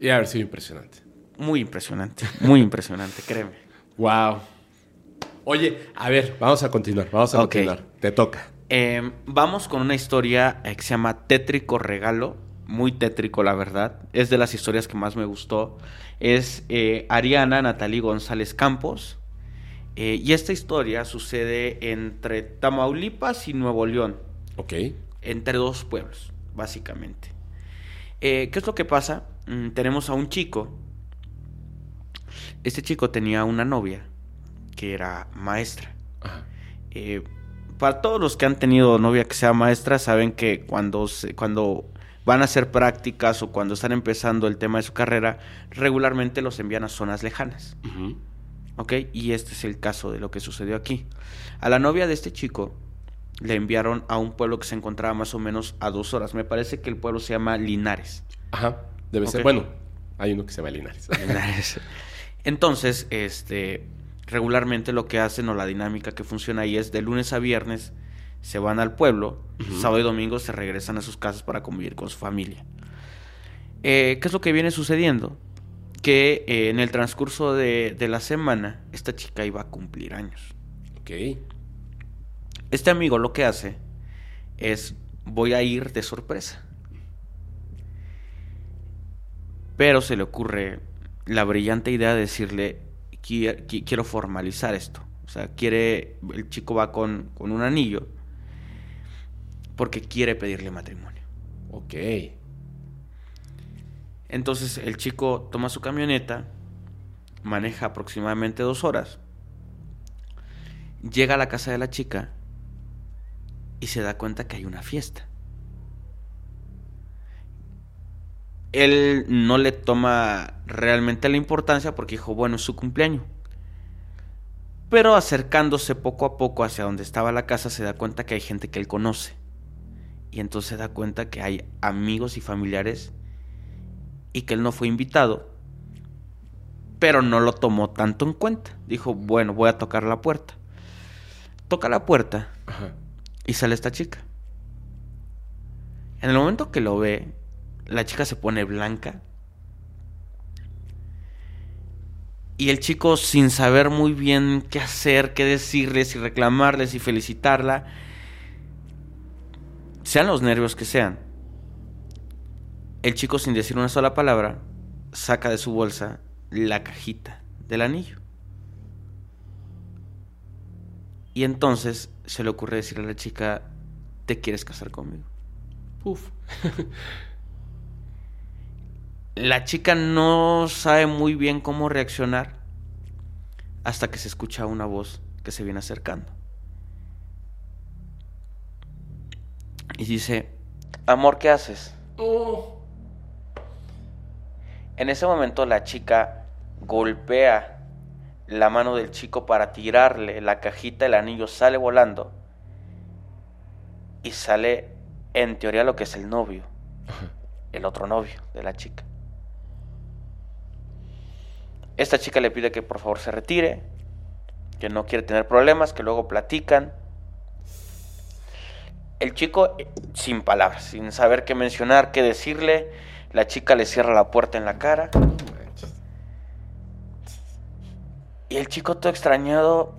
Y haber sido impresionante. Muy impresionante, muy impresionante, créeme. Wow. Oye, a ver, vamos a continuar, vamos a continuar. Te toca. Eh, vamos con una historia eh, que se llama Tétrico Regalo. Muy tétrico, la verdad. Es de las historias que más me gustó. Es eh, Ariana Natalie González Campos. Eh, y esta historia sucede entre Tamaulipas y Nuevo León. Ok. entre dos pueblos, básicamente. ¿Qué es lo que pasa? Mm, tenemos a un chico. Este chico tenía una novia que era maestra. Ajá. Eh, para todos los que han tenido novia que sea maestra, saben que cuando, se- cuando van a hacer prácticas o cuando están empezando el tema de su carrera, regularmente los envían a zonas lejanas. Ujú. ¿Ok? Y este es el caso de lo que sucedió aquí. A la novia de este chico le enviaron a un pueblo que se encontraba más o menos a dos horas. Me parece que el pueblo se llama Linares. Ajá. Debe ser. Bueno, hay uno que se llama Linares. Linares. *laughs* Entonces, este, regularmente lo que hacen o la dinámica que funciona ahí es de lunes a viernes se van al pueblo, Ujú. sábado y domingo se regresan a sus casas para convivir con su familia. Eh, ¿Qué es lo que viene sucediendo? Que eh, en el transcurso de, de la semana esta chica iba a cumplir años. ok. Este amigo lo que hace es voy a ir de sorpresa. Pero se le ocurre la brillante idea de decirle "Qui- qui- quiero formalizar esto. O sea, quiere el chico va con, con un anillo porque quiere pedirle matrimonio. Ok. Entonces el chico toma su camioneta, maneja aproximadamente dos horas llega a la casa de la chica y se da cuenta que hay una fiesta. Él no le toma realmente la importancia porque dijo, bueno, es su cumpleaños. Pero acercándose poco a poco hacia donde estaba la casa se da cuenta que hay gente que él conoce. Y entonces se da cuenta que hay amigos y familiares y que él no fue invitado. Pero no lo tomó tanto en cuenta. Dijo, bueno, voy a tocar la puerta. Toca la puerta y sale esta chica. En el momento que lo ve, la chica se pone blanca. Y el chico, sin saber muy bien qué hacer, qué decirles y reclamarles y felicitarla, sean los nervios que sean, el chico, sin decir una sola palabra, saca de su bolsa la cajita del anillo. Y entonces se le ocurre decirle a la chica, ¿te quieres casar conmigo? Uf. *laughs* la chica no sabe muy bien cómo reaccionar hasta que se escucha una voz que se viene acercando. Y dice, Amor, ¿qué haces? Oh. En ese momento la chica golpea la mano del chico para tirarle la cajita, el anillo sale volando y sale en teoría lo que es el novio, el otro novio de la chica. Esta chica le pide que por favor se retire, que no quiere tener problemas, que luego platican. El chico, eh, sin palabras, sin saber qué mencionar, qué decirle, la chica le cierra la puerta en la cara. Y el chico todo extrañado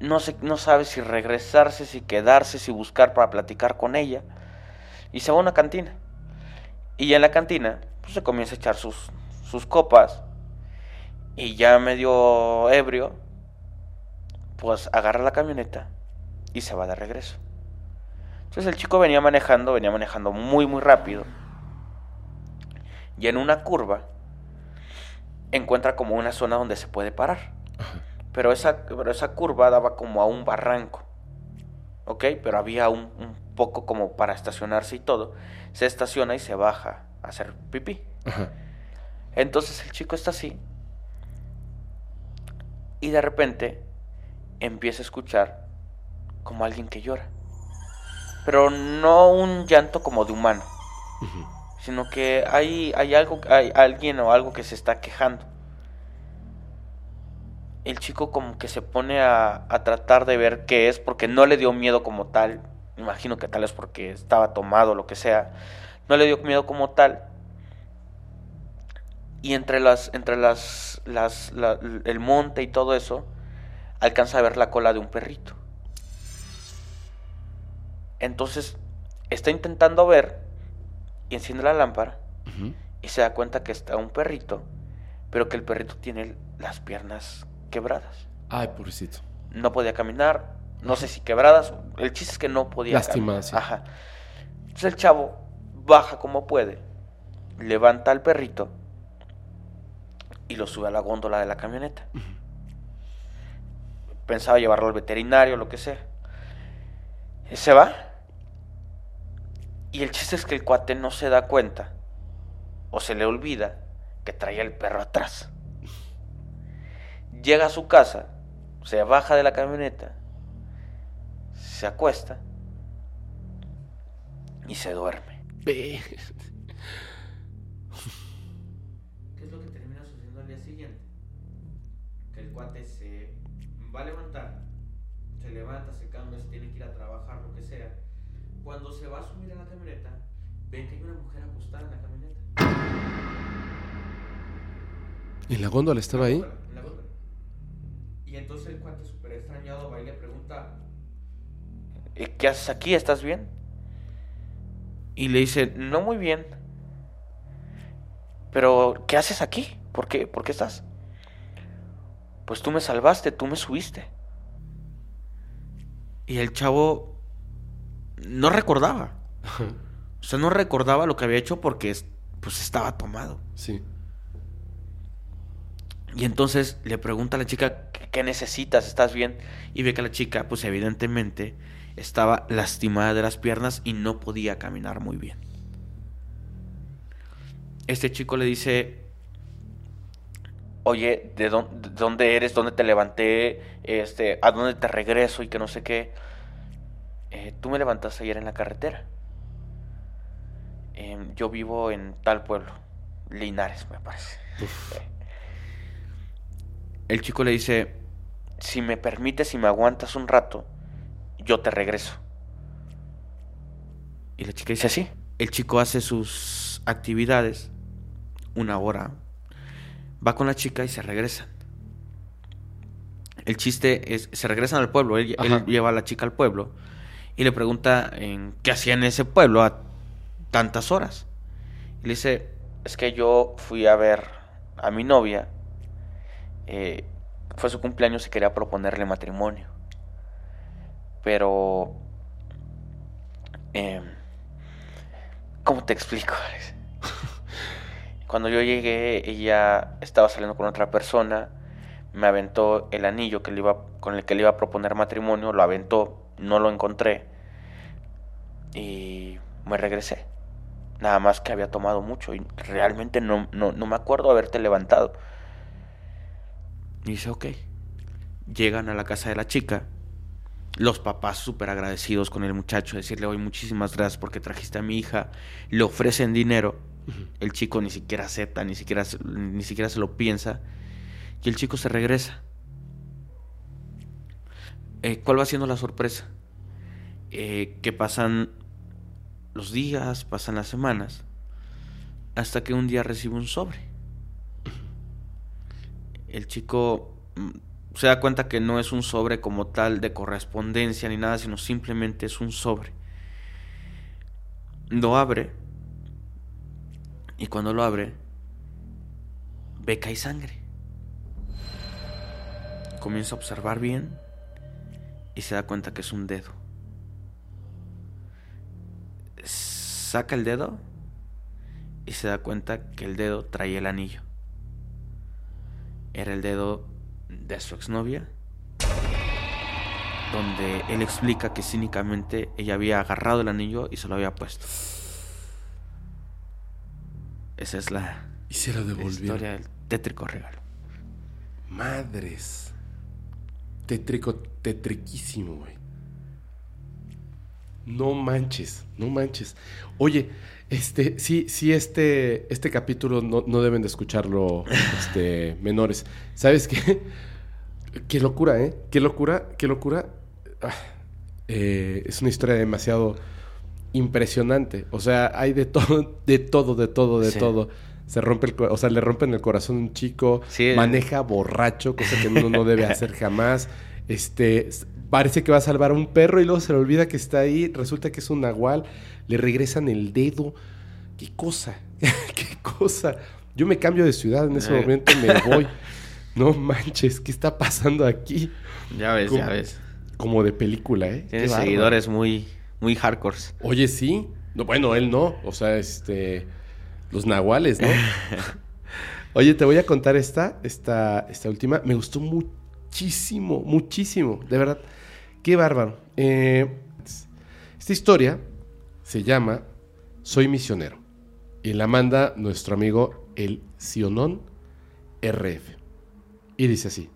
no, se, no sabe si regresarse, si quedarse, si buscar para platicar con ella. Y se va a una cantina. Y en la cantina pues, se comienza a echar sus, sus copas. Y ya medio ebrio, pues agarra la camioneta y se va de regreso. Entonces el chico venía manejando, venía manejando muy, muy rápido. Y en una curva encuentra como una zona donde se puede parar. Pero esa, pero esa curva daba como a un barranco. ¿Ok? Pero había un, un poco como para estacionarse y todo. Se estaciona y se baja a hacer pipí. Ajá. Entonces el chico está así. Y de repente empieza a escuchar como alguien que llora. Pero no un llanto como de humano. Sino que hay, hay algo, hay alguien o algo que se está quejando. El chico como que se pone a, a tratar de ver qué es, porque no le dio miedo como tal. Imagino que tal es porque estaba tomado o lo que sea. No le dio miedo como tal. Y entre las, entre las, las, la- el monte y todo eso, alcanza a ver la cola de un perrito. Entonces, está intentando ver y enciende la lámpara y se da cuenta que está un perrito, pero que el perrito tiene las piernas quebradas. Ay, pobrecito. No podía caminar, no sé si quebradas, el chiste es que no podía caminar. sí. Ajá. Entonces el chavo baja como puede, levanta al perrito y lo sube a la góndola de la camioneta. Pensaba llevarlo al veterinario, lo que sea. Y se va. Y el chiste es que el cuate no se da cuenta o se le olvida que traía el perro atrás. Llega a su casa, se baja de la camioneta, se acuesta y se duerme. Cuate se va a levantar, se levanta, se cambia, se tiene que ir a trabajar, lo que sea. Cuando se va a subir a la camioneta, ve que hay una mujer acostada en la camioneta. ¿Y la góndola estaba ahí? En la góndola. Y entonces el cuate súper extrañado va y le pregunta. "¿Y ¿Qué haces aquí? ¿Estás bien? Y le dice, No muy bien. Pero, ¿qué haces aquí? ¿Por qué? ¿Por qué estás? Pues tú me salvaste, tú me subiste. y el chavo no recordaba. *laughs* O sea, no recordaba lo que había hecho porque pues estaba tomado. Sí. Y entonces le pregunta a la chica, "¿Qué- ¿qué necesitas? ¿Estás bien? Y ve que la chica, pues evidentemente, estaba lastimada de las piernas y no podía caminar muy bien. Este chico le dice, Oye, ¿de dónde, de dónde eres? ¿Dónde te levanté? Este, ¿A dónde te regreso? Y que no sé qué. "Eh, Tú me levantaste ayer en la carretera. Em, yo vivo en tal pueblo. Linares, me parece. El chico le dice, si me permites y me aguantas un rato, yo te regreso. y la chica dice así. El chico hace sus actividades, una hora, va con la chica y se regresan. El chiste es, se regresan al pueblo, él, lleva a la chica al pueblo y le pregunta en qué hacía en ese pueblo a tantas horas. Y le dice, Es que yo fui a ver a mi novia. eh, fue su cumpleaños y quería proponerle matrimonio. Pero... em, ¿Cómo te explico? *laughs* Alex? Cuando yo llegué, ella estaba saliendo con otra persona. Me aventó el anillo que le iba, con el que le iba a proponer matrimonio. Lo aventó, no lo encontré. Y me regresé. Nada más que había tomado mucho y realmente no, no, no me acuerdo haberte levantado. Dice, ok. Llegan a la casa de la chica. Los papás súper agradecidos con el muchacho. Decirle, oye, muchísimas gracias porque trajiste a mi hija. Le ofrecen dinero. El chico ni siquiera acepta, ni siquiera, ni siquiera se lo piensa. Y el chico se regresa. Eh, ¿Cuál va siendo la sorpresa? Eh, que pasan los días, pasan las semanas. Hasta que un día recibe un sobre el chico mm, se da cuenta que no es un sobre como tal de correspondencia ni nada, sino simplemente es un sobre. Lo abre y cuando lo abre ve que hay sangre. Comienza a observar bien y se da cuenta que es un dedo. Saca el dedo y se da cuenta que el dedo traía el anillo era el dedo de su exnovia, donde él explica que cínicamente ella había agarrado el anillo y se lo había puesto. Esa es la, Y se lo historia del tétrico regalo. Madres. Tétrico, tétriquísimo, güey. No manches, no manches. Oye, este, sí, sí, este, este capítulo no, no deben de escucharlo *laughs* este, menores. ¿Sabes qué? Qué locura, ¿eh? Qué locura, qué locura. Ah, eh, es una historia demasiado impresionante. O sea, hay de todo, *laughs* de todo, de todo, de Sí. todo. Se rompe el, o sea, le rompen el corazón a un chico, Sí. maneja borracho, cosa que uno no debe hacer jamás. Este, parece que va a salvar a un perro y luego se le olvida que está ahí, resulta que es un nahual, le regresan el dedo. ¿Qué cosa? *laughs* ¿Qué cosa? Yo me cambio de ciudad en ese Eh. momento, me *laughs* voy. No manches, ¿qué está pasando aquí? Ya ves, ya ves. Como de película, ¿eh? Qué Tiene bárbaro. seguidores muy, muy hardcore. Oye, sí. No, bueno, él no. O sea, este. Los nahuales, ¿no? *laughs* Oye, te voy a contar esta, esta, esta última. Me gustó muchísimo, muchísimo. De verdad. Qué bárbaro. Eh, esta historia se llama Soy misionero. Y la manda nuestro amigo el Sionón RF. Y dice así.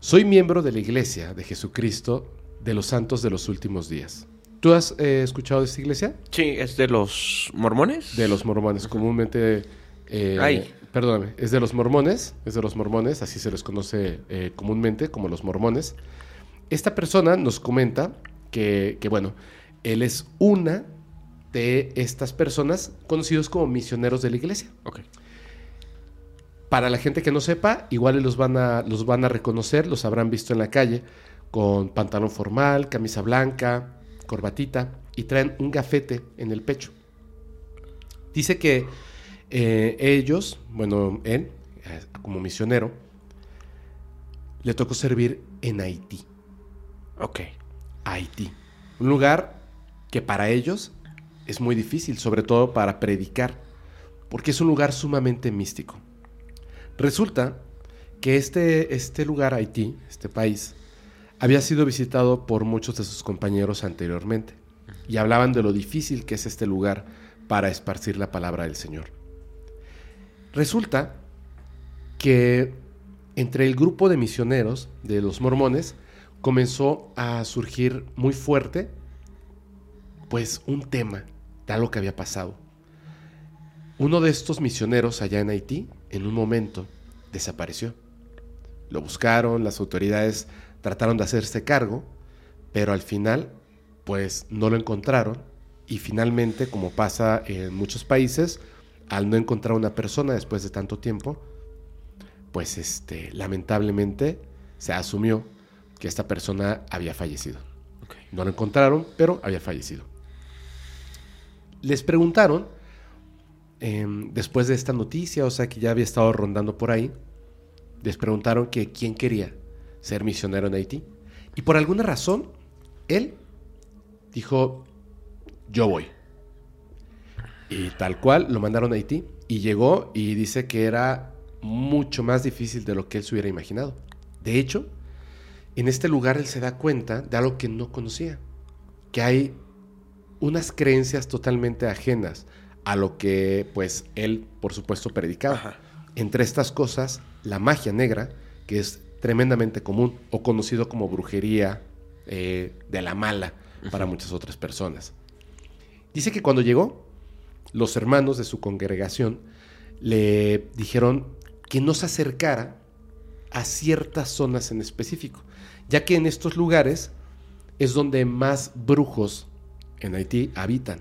Soy miembro de la Iglesia de Jesucristo de los Santos de los Últimos Días. ¿Tú has eh, escuchado de esta iglesia? Sí, es de los mormones. De los mormones, comúnmente... eh, Ay. Perdóname, es de los mormones, es de los mormones, así se les conoce eh, comúnmente como los mormones. Esta persona nos comenta que, que, bueno, él es una de estas personas conocidos como misioneros de la iglesia. Ok. Para la gente que no sepa, igual los van a, los van a reconocer, los habrán visto en la calle con pantalón formal, camisa blanca, corbatita y traen un gafete en el pecho. Dice que eh, ellos, bueno, él, eh, como misionero, le tocó servir en Haití. Ok. Haití. Un lugar que para ellos es muy difícil, sobre todo para predicar, porque es un lugar sumamente místico. Resulta que este, este lugar, Haití, este país, había sido visitado por muchos de sus compañeros anteriormente y hablaban de lo difícil que es este lugar para esparcir la palabra del Señor. Resulta que entre el grupo de misioneros de los mormones comenzó a surgir muy fuerte pues un tema de algo que había pasado. Uno de estos misioneros allá en Haití en un momento desapareció. Lo buscaron, las autoridades trataron de hacerse cargo, pero al final pues no lo encontraron y finalmente, como pasa en muchos países, al no encontrar una persona después de tanto tiempo, pues este, lamentablemente se asumió que esta persona había fallecido. No lo encontraron, pero había fallecido. Les preguntaron, em, después de esta noticia, o sea que ya había estado rondando por ahí, les preguntaron que quién quería ser misionero en Haití. Y por alguna razón, él dijo, yo voy. Y tal cual lo mandaron a Haití y llegó y dice que era mucho más difícil de lo que él se hubiera imaginado. De hecho, en este lugar él se da cuenta de algo que no conocía, que hay unas creencias totalmente ajenas a lo que pues él por supuesto predicaba. Entre estas cosas, la magia negra, que es tremendamente común o conocido como brujería eh, de la mala para muchas otras personas. Dice que cuando llegó, los hermanos de su congregación le dijeron que no se acercara a ciertas zonas en específico, ya que en estos lugares es donde más brujos en Haití habitan.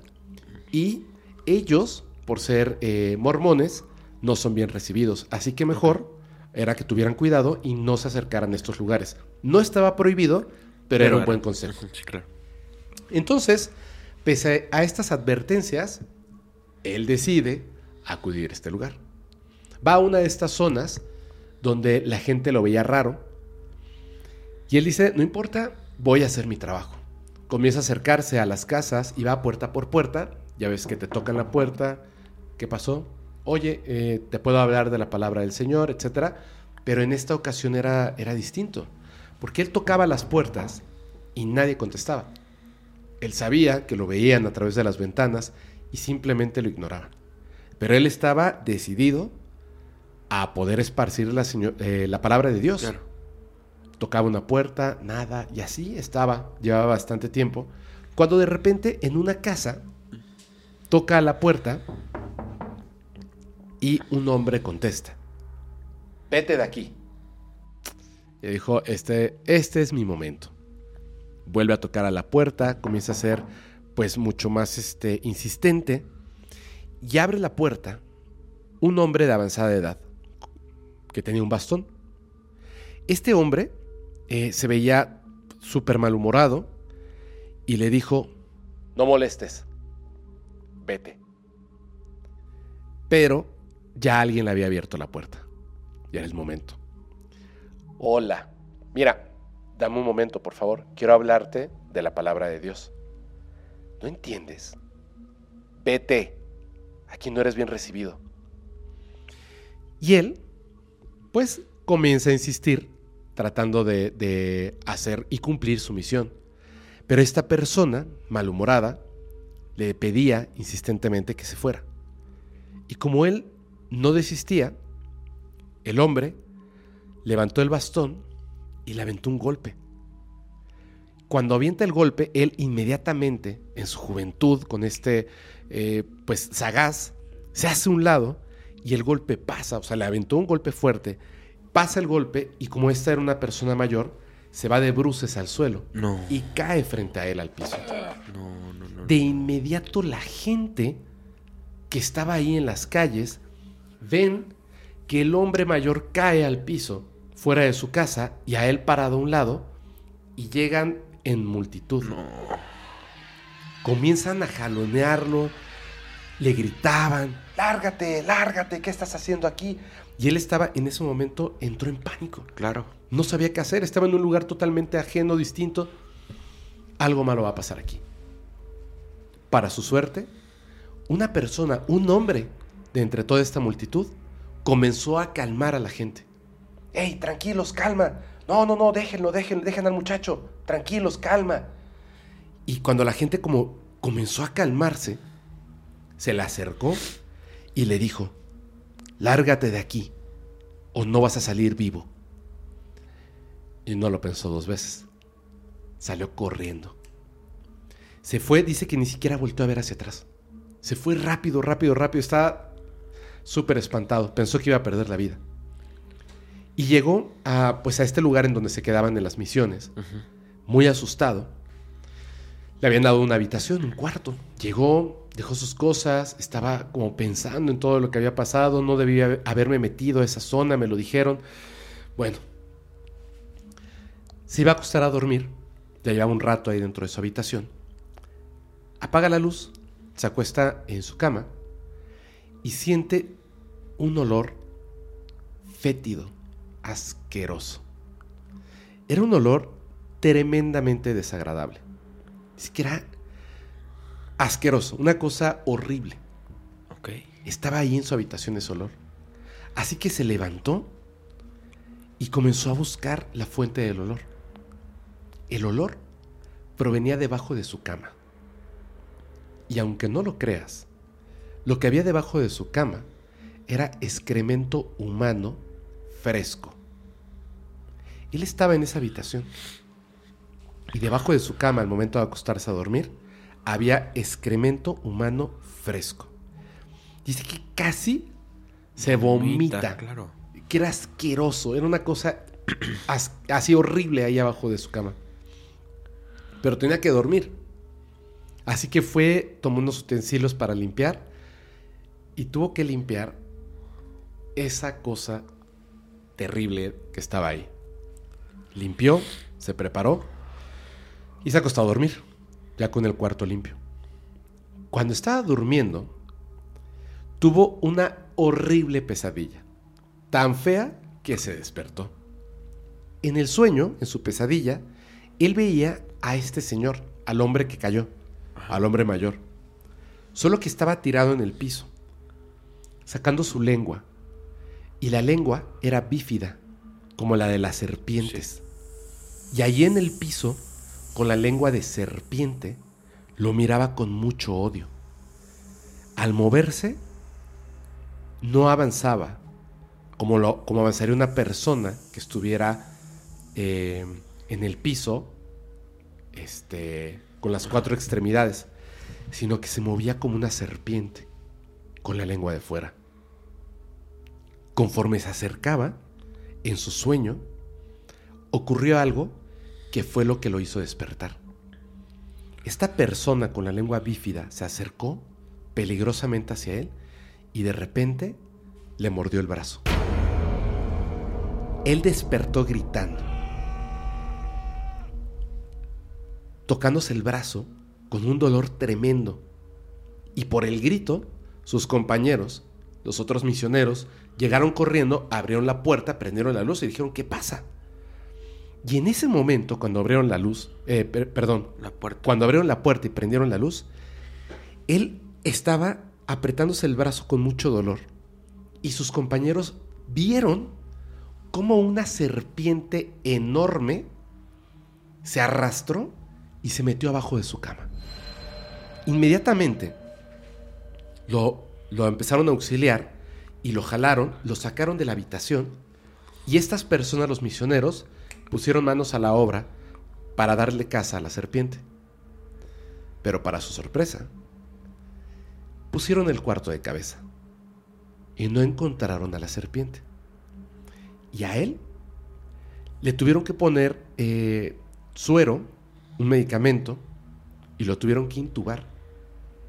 Y ellos, por ser eh, mormones, no son bien recibidos. Así que mejor era que tuvieran cuidado y no se acercaran a estos lugares. No estaba prohibido, pero, era un buen consejo. Entonces, pese a estas advertencias, él decide acudir a este lugar. Va a una de estas zonas donde la gente lo veía raro y él dice, no importa, voy a hacer mi trabajo. Comienza a acercarse a las casas y va puerta por puerta. Ya ves que te tocan la puerta. ¿Qué pasó? Oye, eh, te puedo hablar de la palabra del Señor, etcétera. Pero en esta ocasión era, era distinto. Porque él tocaba las puertas y nadie contestaba. Él sabía que lo veían a través de las ventanas y simplemente lo ignoraban. Pero él estaba decidido a poder esparcir la, eh, la palabra de Dios. Tocaba una puerta, nada, y así estaba, llevaba bastante tiempo, cuando de repente en una casa toca a la puerta y un hombre contesta, vete de aquí. Y dijo, este, este es mi momento. Vuelve a tocar a la puerta, comienza a ser pues mucho más este, insistente y abre la puerta un hombre de avanzada edad que tenía un bastón. Este hombre eh, se veía súper malhumorado y le dijo, no molestes, vete. Pero ya alguien le había abierto la puerta. Ya era el momento. Hola, mira, dame un momento, por favor. Quiero hablarte de la palabra de Dios. ¿No entiendes? Vete. Aquí no eres bien recibido. Y él pues comienza a insistir tratando de, hacer y cumplir su misión. Pero esta persona, malhumorada, le pedía insistentemente que se fuera. Y como él no desistía, el hombre levantó el bastón y le aventó un golpe. Cuando avienta el golpe, él inmediatamente, en su juventud, con este, eh, pues, sagaz, se hace un lado y el golpe pasa, o sea, le aventó un golpe fuerte, pasa el golpe y como esta era una persona mayor, se va de bruces al suelo no. y cae frente a él al piso. No, no, no. De inmediato la gente que estaba ahí en las calles ven que el hombre mayor cae al piso fuera de su casa y a él parado a un lado y llegan en multitud. Comienzan a jalonearlo, le gritaban, lárgate, lárgate, ¿qué estás haciendo aquí? Y él estaba en ese momento, entró en pánico. Claro. No sabía qué hacer, estaba en un lugar totalmente ajeno, distinto. Algo malo va a pasar aquí. Para su suerte, una persona, un hombre de entre toda esta multitud, comenzó a calmar a la gente. ¡Ey, tranquilos, calma! No, no, no, déjenlo, déjenlo, dejen al muchacho. Tranquilos, calma. Y cuando la gente como comenzó a calmarse, se le acercó y le dijo, lárgate de aquí o no vas a salir vivo. Y no lo pensó dos veces. Salió corriendo. Se fue, dice que ni siquiera volvió a ver hacia atrás. Se fue rápido, rápido, rápido. Estaba súper espantado. Pensó que iba a perder la vida. Y llegó a, pues, a este lugar en donde se quedaban en las misiones. Muy asustado. Le habían dado una habitación, un cuarto. Llegó, dejó sus cosas, estaba como pensando en todo lo que había pasado. No debía haberme metido a esa zona, me lo dijeron. Bueno, se iba a acostar a dormir. Ya llevaba un rato ahí dentro de su habitación. Apaga la luz, se acuesta en su cama y siente un olor fétido, asqueroso. Era un olor tremendamente desagradable. Ni siquiera asqueroso, una cosa horrible. Estaba ahí en su habitación ese olor. Así que se levantó y comenzó a buscar la fuente del olor. El olor provenía debajo de su cama. Y aunque no lo creas, lo que había debajo de su cama era excremento humano fresco. Él estaba en esa habitación. Y debajo de su cama, al momento de acostarse a dormir, había excremento humano fresco. Dice que casi se vomita. claro. Que era asqueroso. Era una cosa *clears throat* as- así horrible ahí abajo de su cama. Pero tenía que dormir. Así que fue, tomó unos utensilios para limpiar y tuvo que limpiar esa cosa terrible que estaba ahí. Limpió, se preparó y se acostó a dormir, ya con el cuarto limpio. Cuando estaba durmiendo, tuvo una horrible pesadilla, tan fea que se despertó. En el sueño, en su pesadilla, él veía a este señor, al hombre que cayó, al hombre mayor, solo que estaba tirado en el piso, sacando su lengua, y la lengua era bífida, como la de las serpientes. Y allí en el piso, con la lengua de serpiente, lo miraba con mucho odio. Al moverse, no avanzaba como, lo, como avanzaría una persona que estuviera eh, en el piso, este, con las cuatro extremidades, sino que se movía como una serpiente, con la lengua de fuera. Conforme se acercaba, en su sueño, ocurrió algo que fue lo que lo hizo despertar. Esta persona con la lengua bífida se acercó peligrosamente hacia él y de repente le mordió el brazo. Él despertó gritando, tocándose el brazo con un dolor tremendo. Y por el grito, sus compañeros, los otros misioneros, llegaron corriendo, abrieron la puerta, prendieron la luz y dijeron, ¿qué pasa? Y en ese momento, cuando abrieron la luz, eh, per- perdón, La puerta. cuando abrieron la puerta y prendieron la luz, él estaba apretándose el brazo con mucho dolor. Y sus compañeros vieron cómo una serpiente enorme se arrastró y se metió abajo de su cama. Inmediatamente lo, lo empezaron a auxiliar y lo jalaron, lo sacaron de la habitación y estas personas, los misioneros, pusieron manos a la obra para darle caza a la serpiente. Pero para su sorpresa, pusieron el cuarto de cabeza y no encontraron a la serpiente. Y a él le tuvieron que poner eh, suero, un medicamento, y lo tuvieron que intubar.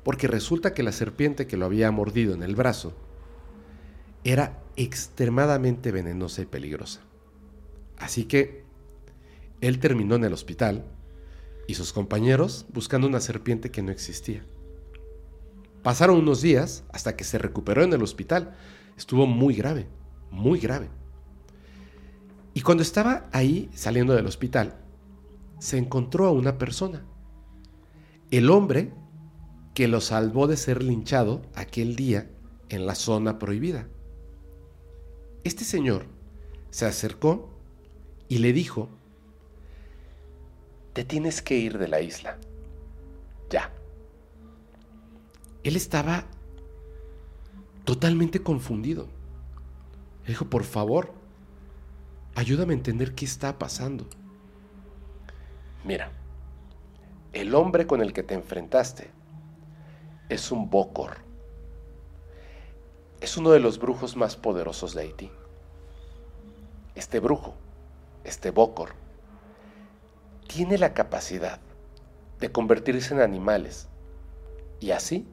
Porque resulta que la serpiente que lo había mordido en el brazo era extremadamente venenosa y peligrosa. Así que él terminó en el hospital y sus compañeros buscando una serpiente que no existía. Pasaron unos días hasta que se recuperó en el hospital. Estuvo muy grave, muy grave. Y cuando estaba ahí saliendo del hospital, se encontró a una persona. El hombre que lo salvó de ser linchado aquel día en la zona prohibida. Este señor se acercó y le dijo, te tienes que ir de la isla. Ya. Él estaba totalmente confundido. Le dijo, por favor, ayúdame a entender qué está pasando. Mira, el hombre con el que te enfrentaste es un Bokor. Es uno de los brujos más poderosos de Haití. Este brujo, este Bokor, tiene la capacidad de convertirse en animales y así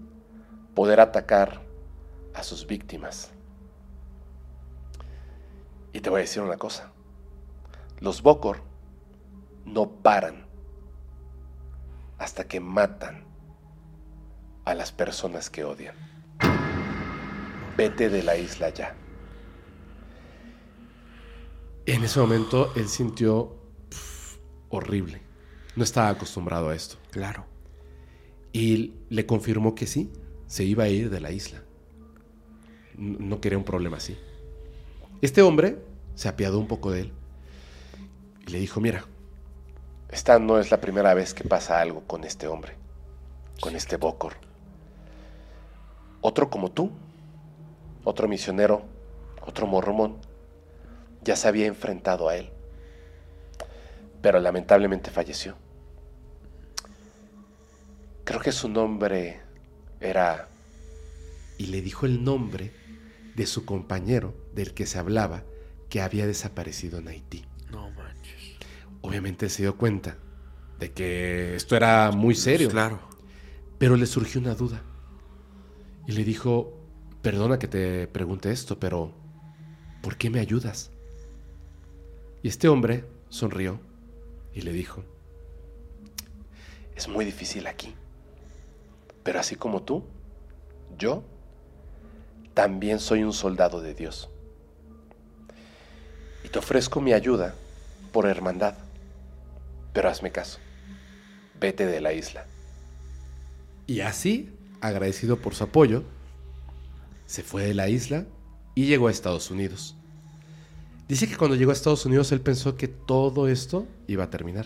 poder atacar a sus víctimas. Y te voy a decir una cosa, los Bokor no paran hasta que matan a las personas que odian. Vete de la isla ya. En ese momento él sintió horrible. No estaba acostumbrado a esto. Claro. Y le confirmó que sí, se iba a ir de la isla. No quería un problema así. Este hombre se apiadó un poco de él y le dijo, mira, esta no es la primera vez que pasa algo con este hombre, con este Bokor. Otro como tú, otro misionero, otro mormón, ya se había enfrentado a él, pero lamentablemente falleció. Creo que su nombre era... Y le dijo el nombre de su compañero del que se hablaba que había desaparecido en Haití. No manches. Obviamente se dio cuenta de que esto era muy serio. claro. Pero le surgió una duda. Y le dijo, perdona que te pregunte esto, pero ¿por qué me ayudas? Y este hombre sonrió y le dijo, es muy difícil aquí, pero así como tú, yo también soy un soldado de Dios. Y te ofrezco mi ayuda por hermandad, pero hazme caso, vete de la isla. Y así, agradecido por su apoyo, se fue de la isla y llegó a Estados Unidos. Dice que cuando llegó a Estados Unidos él pensó que todo esto iba a terminar.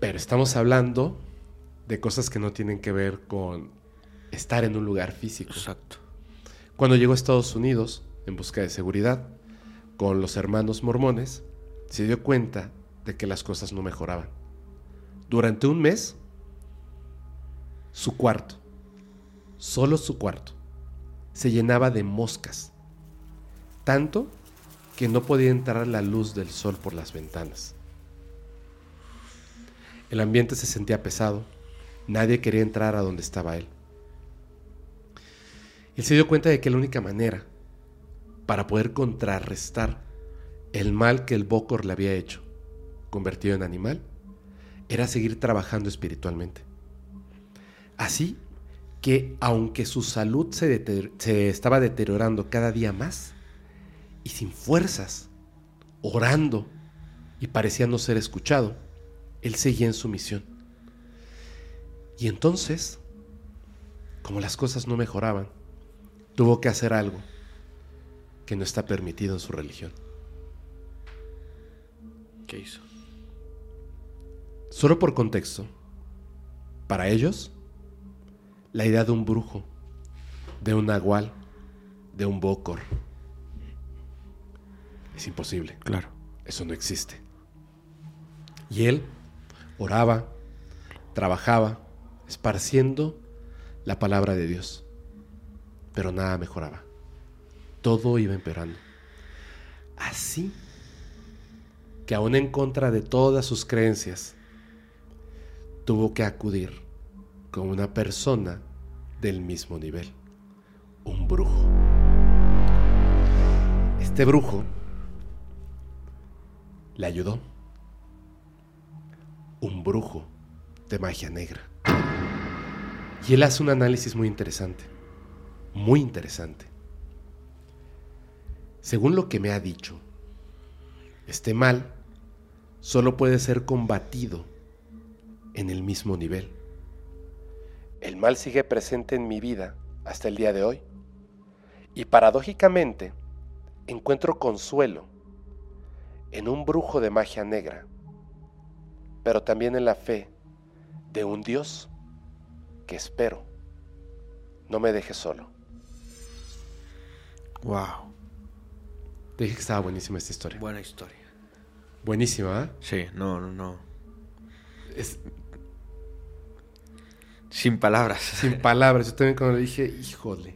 Pero estamos hablando de cosas que no tienen que ver con estar en un lugar físico. Exacto. Cuando llegó a Estados Unidos en busca de seguridad con los hermanos mormones, se dio cuenta de que las cosas no mejoraban. Durante un mes, su cuarto, solo su cuarto, se llenaba de moscas, tanto que no podía entrar la luz del sol por las ventanas. El ambiente se sentía pesado, nadie quería entrar a donde estaba él. Él se dio cuenta de que la única manera para poder contrarrestar el mal que el Bokor le había hecho, convertido en animal, era seguir trabajando espiritualmente. Así que aunque su salud se, se, estaba deteriorando cada día más, y sin fuerzas, orando, y parecía no ser escuchado, él seguía en su misión. Y entonces, como las cosas no mejoraban, tuvo que hacer algo que no está permitido en su religión. ¿Qué hizo? Solo por contexto, para ellos, la idea de un brujo, de un nahual, de un bocor, es imposible. Claro. Eso no existe. Y él oraba, trabajaba, esparciendo la palabra de Dios, pero nada mejoraba. Todo iba empeorando. Así que aún en contra de todas sus creencias, tuvo que acudir con una persona del mismo nivel, un brujo. Este brujo le ayudó, un brujo de magia negra. Y él hace un análisis muy interesante, muy interesante. Según lo que me ha dicho, este mal solo puede ser combatido en el mismo nivel. El mal sigue presente en mi vida hasta el día de hoy. Y paradójicamente, encuentro consuelo en un brujo de magia negra, pero también en la fe de un Dios que espero no me deje solo. Wow. Dije que estaba buenísima esta historia. Buena historia. Buenísima, ¿eh? Sí, no, no, no. Es Sin palabras. sin palabras. Yo también cuando le dije, híjole,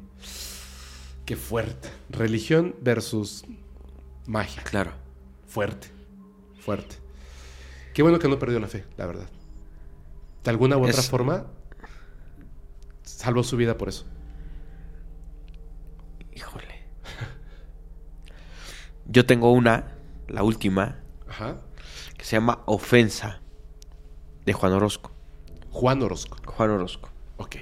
qué fuerte. Religión versus magia. Claro. Fuerte, fuerte. Qué bueno que no perdió la fe, la verdad. De alguna u otra Es- forma, salvó su vida por eso. Híjole. Yo tengo una, la última, Ajá. que se llama Ofensa, de Juan Orozco. Juan Orozco. Juan Orozco. Ok.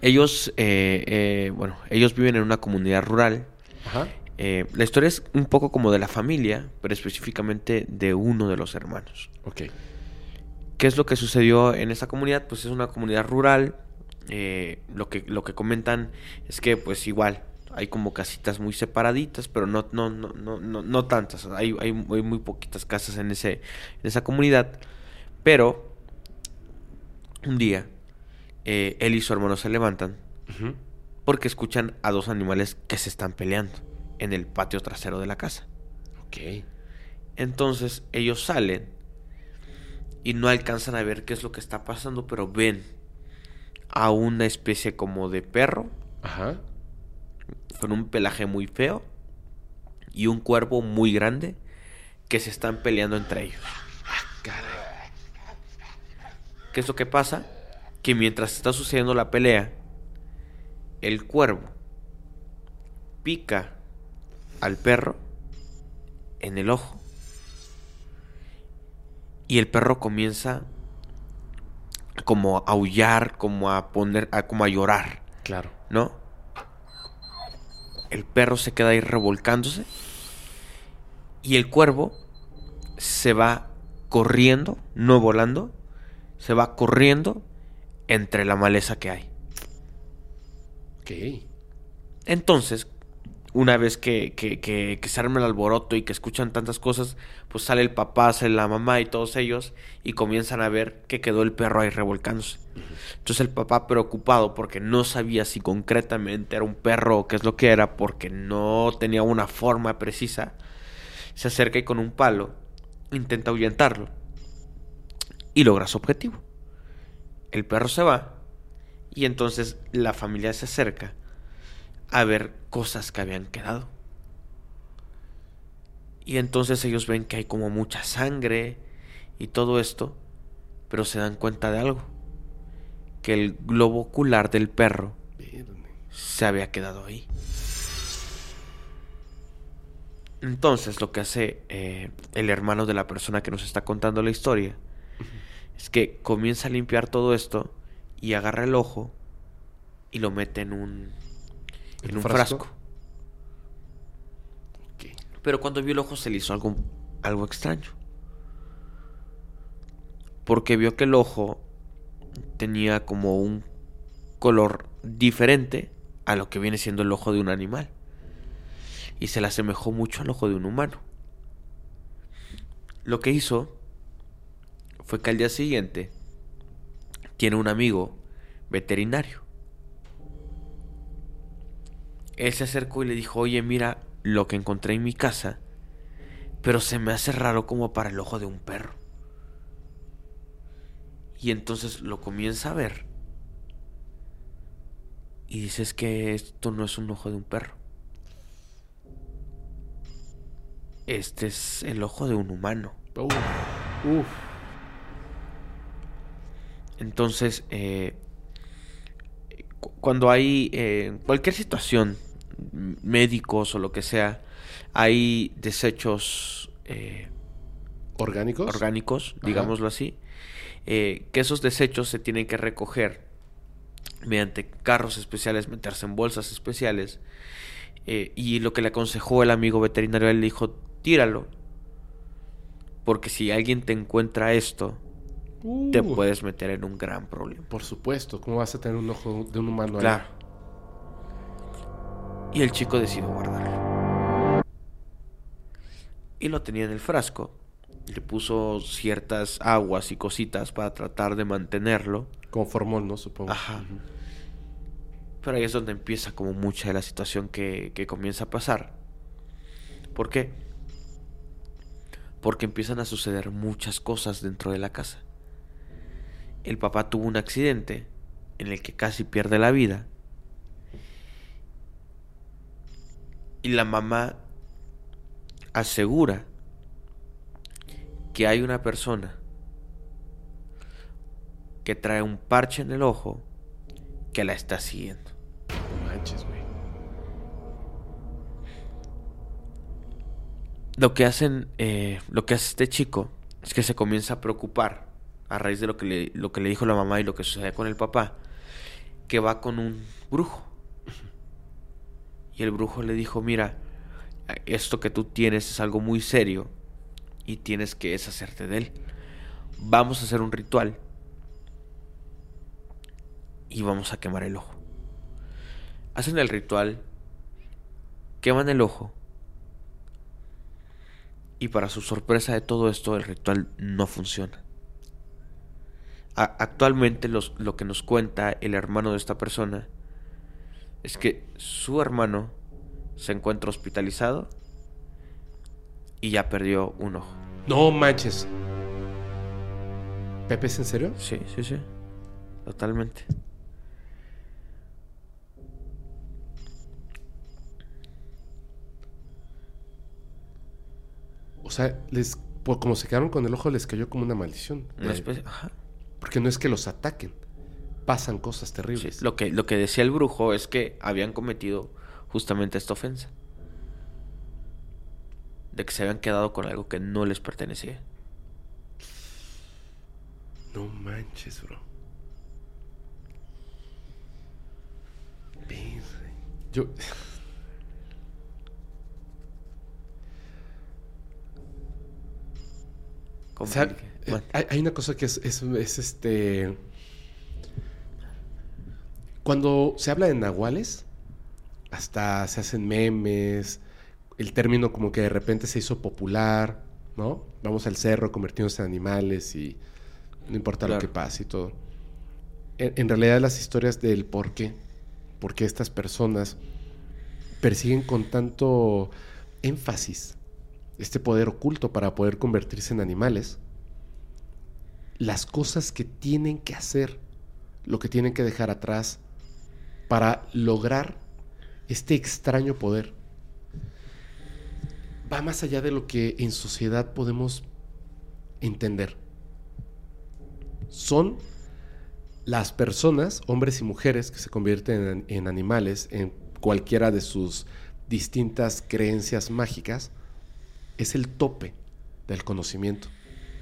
Ellos, eh, eh, bueno, ellos viven en una comunidad rural. Ajá. Eh, la historia es un poco como de la familia, pero específicamente de uno de los hermanos. Ok. ¿Qué es lo que sucedió en esa comunidad? Pues es una comunidad rural. lo, que, lo que comentan es que pues igual hay como casitas muy separaditas, pero no, no, no, no, no, no tantas. Hay, hay, hay muy poquitas casas en, ese, en esa comunidad. Pero un día eh, él y su hermano se levantan porque escuchan a dos animales que se están peleando en el patio trasero de la casa. Ok. Entonces ellos salen y no alcanzan a ver qué es lo que está pasando, pero ven a una especie como de perro Ajá. con un pelaje muy feo y un cuervo muy grande que se están peleando entre ellos. Caray. ¿Qué es lo que pasa? Que mientras está sucediendo la pelea, el cuervo pica al perro en el ojo. Y el perro comienza como a aullar, como a poner, a- como a llorar, Claro. ¿no? El perro se queda ahí revolcándose. Y el cuervo se va corriendo, no volando, se va corriendo entre la maleza que hay. Ok. Entonces, una vez que, que, que- que se arma el alboroto y que escuchan tantas cosas, pues sale el papá, sale la mamá y todos ellos y comienzan a ver que quedó el perro ahí revolcándose. Entonces el papá preocupado porque no sabía si concretamente era un perro o qué es lo que era, porque no tenía una forma precisa, se acerca y con un palo intenta ahuyentarlo y logra su objetivo. El perro se va y entonces la familia se acerca a ver cosas que habían quedado. Y entonces ellos ven que hay como mucha sangre y todo esto, pero se dan cuenta de algo, que el globo ocular del perro se había quedado ahí. Entonces lo que hace eh, el hermano de la persona que nos está contando la historia es que comienza a limpiar todo esto y agarra el ojo y lo mete en un, en un frasco. Pero cuando vio el ojo se le hizo algo, algo extraño. Porque vio que el ojo tenía como un color diferente a lo que viene siendo el ojo de un animal. Y se le asemejó mucho al ojo de un humano. Lo que hizo fue que al día siguiente tiene un amigo veterinario. Él se acercó y le dijo, oye, mira lo que encontré en mi casa, pero se me hace raro como para el ojo de un perro. Y entonces lo comienza a ver. Y dices que esto no es un ojo de un perro. Este es el ojo de un humano. Uf. Entonces, eh, cu- cuando hay eh, cualquier situación, médicos o lo que sea, hay desechos eh, ¿Orgánicos? orgánicos, Ajá. digámoslo así, eh, que esos desechos se tienen que recoger mediante carros especiales, meterse en bolsas especiales. eh, y lo que le aconsejó el amigo veterinario, él le dijo, tíralo. Porque si alguien te encuentra esto, te Uh, puedes meter en un gran problema. Por supuesto. ¿Cómo vas a tener un ojo de un humano ahí? Claro. Y el chico decidió guardarlo. Y lo tenía en el frasco. Le puso ciertas aguas y cositas para tratar de mantenerlo. Como formol, ¿no? Supongo. Ajá. Pero ahí es donde empieza como mucha de la situación que, que comienza a pasar. ¿Por qué? Porque empiezan a suceder muchas cosas dentro de la casa. El papá tuvo un accidente en el que casi pierde la vida. Y la mamá asegura que hay una persona que trae un parche en el ojo que la está siguiendo. No manches, güey. Lo que hacen, eh, lo que hace este chico es que se comienza a preocupar a raíz de lo que le, lo que le dijo la mamá y lo que sucede con el papá, que va con un brujo. Y el brujo le dijo, mira, esto que tú tienes es algo muy serio y tienes que deshacerte de él. Vamos a hacer un ritual y vamos a quemar el ojo. Hacen el ritual, queman el ojo y para su sorpresa de todo esto el ritual no funciona. Actualmente los, lo que nos cuenta el hermano de esta persona es que su hermano se encuentra hospitalizado y ya perdió un ojo. No manches. ¿Pepe es en serio? Sí, sí, sí. Totalmente. O sea, les, por como se quedaron con el ojo, les cayó como una maldición. Una especie- ajá. Porque no es que los ataquen. Pasan cosas terribles. Sí, Lo que, lo que decía el brujo es que habían cometido justamente esta ofensa. De que se habían quedado con algo que no les pertenecía. No manches, bro. Yo. O sea, eh, Bueno, hay, hay una cosa que es, es, es, este. Cuando se habla de nahuales, hasta se hacen memes, el término como que de repente se hizo popular, ¿no? Vamos al cerro, convertirnos en animales y no importa lo que pase y todo. En, en realidad las historias del por qué, por qué estas personas persiguen con tanto énfasis este poder oculto para poder convertirse en animales, las cosas que tienen que hacer, lo que tienen que dejar atrás para lograr este extraño poder, va más allá de lo que en sociedad podemos entender. Son las personas, hombres y mujeres, que se convierten en, en animales en cualquiera de sus distintas creencias mágicas, es el tope del conocimiento.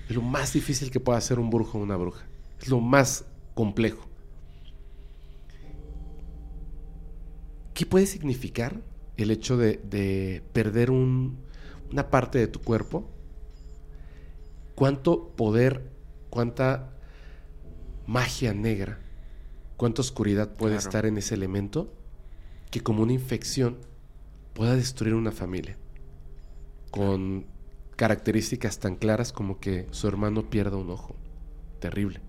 Es lo más difícil que pueda hacer un brujo o una bruja. Es lo más complejo. ¿Qué puede significar el hecho de, de perder un- una parte de tu cuerpo? ¿Cuánto poder, cuánta magia negra, cuánta oscuridad puede Claro. estar en ese elemento que como una infección pueda destruir una familia? Con características tan claras como que su hermano pierda un ojo. Terrible.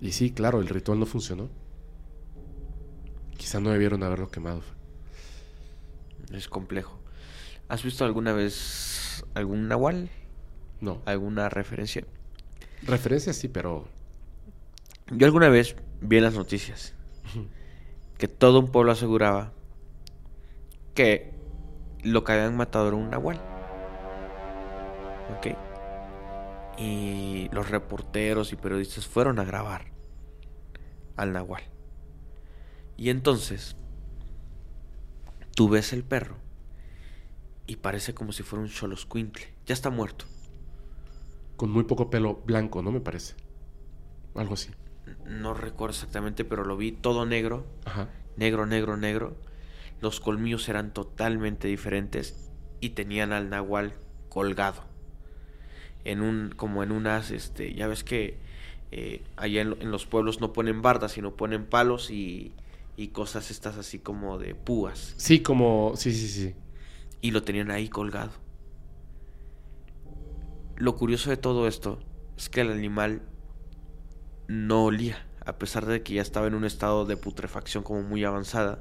Y sí, claro, el ritual no funcionó. Quizá no debieron haberlo quemado. es complejo. ¿Has visto alguna vez algún nahual? No. ¿Alguna referencia? Referencias sí, pero Yo alguna vez vi en las noticias que todo un pueblo aseguraba que lo que habían matado era un nahual. Ok. Y los reporteros y periodistas fueron a grabar al nahual. Y entonces tú ves el perro y parece como si fuera un choloscuintle. Ya está muerto. con muy poco pelo blanco, ¿no? Me parece. Algo así. No recuerdo exactamente, pero lo vi todo negro. Ajá. negro, negro, negro. Los colmillos eran totalmente diferentes y tenían al nahual colgado. En un, como en unas, este, ya ves que eh, allá en, lo- en los pueblos no ponen bardas, sino ponen palos y, y cosas estas así como de púas. Sí, como. Sí, sí, sí. Y lo tenían ahí colgado. lo curioso de todo esto es que el animal no olía, a pesar de que ya estaba en un estado de putrefacción como muy avanzada.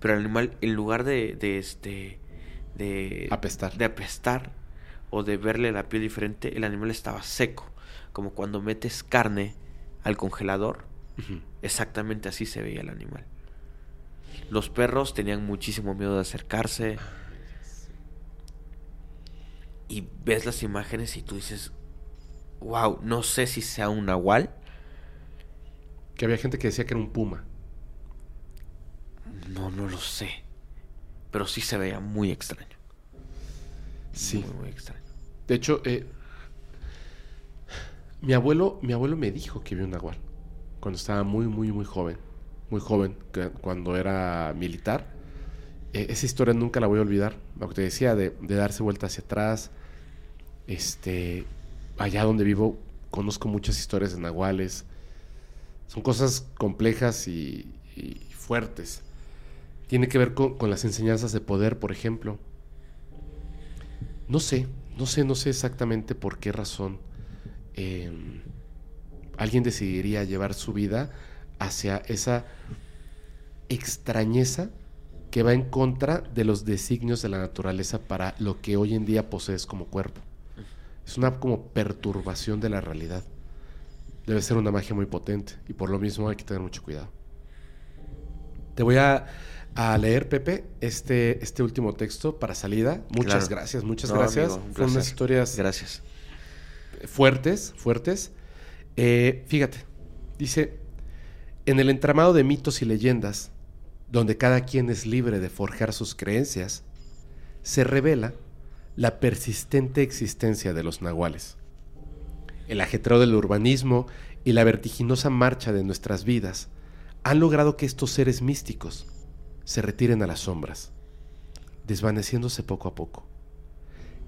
Pero el animal, en lugar de, de este, de apestar. de apestar o de verle la piel diferente, el animal estaba seco, como cuando metes carne al congelador. Exactamente así se veía el animal. Los perros tenían muchísimo miedo de acercarse. Y ves las imágenes y tú dices, wow, no sé si sea un nahual. Que había gente que decía que era un puma. No, no lo sé. Pero sí se veía muy extraño. Sí. Muy, muy extraño. De hecho, eh, mi abuelo, mi abuelo me dijo que vio un nahual cuando estaba muy, muy, muy joven. Muy joven, cuando era militar. Eh, esa historia nunca la voy a olvidar. Lo que te decía de, de darse vuelta hacia atrás. Este, allá donde vivo, conozco muchas historias de nahuales. Son cosas complejas y, y fuertes. Tiene que ver con, con las enseñanzas de poder, por ejemplo. No sé, no sé, no sé exactamente por qué razón eh, alguien decidiría llevar su vida hacia esa extrañeza que va en contra de los designios de la naturaleza para lo que hoy en día posees como cuerpo. Es una como perturbación de la realidad. Debe ser una magia muy potente y por lo mismo hay que tener mucho cuidado. Te voy a, a leer, Pepe, este, este último texto para salida. Muchas Claro. gracias, muchas No, gracias. amigo, un Fueron unas historias Gracias. fuertes, fuertes. Eh, fíjate, dice, en el entramado de mitos y leyendas, donde cada quien es libre de forjar sus creencias, se revela la persistente existencia de los nahuales. El ajetreo del urbanismo y la vertiginosa marcha de nuestras vidas han logrado que estos seres místicos se retiren a las sombras, desvaneciéndose poco a poco.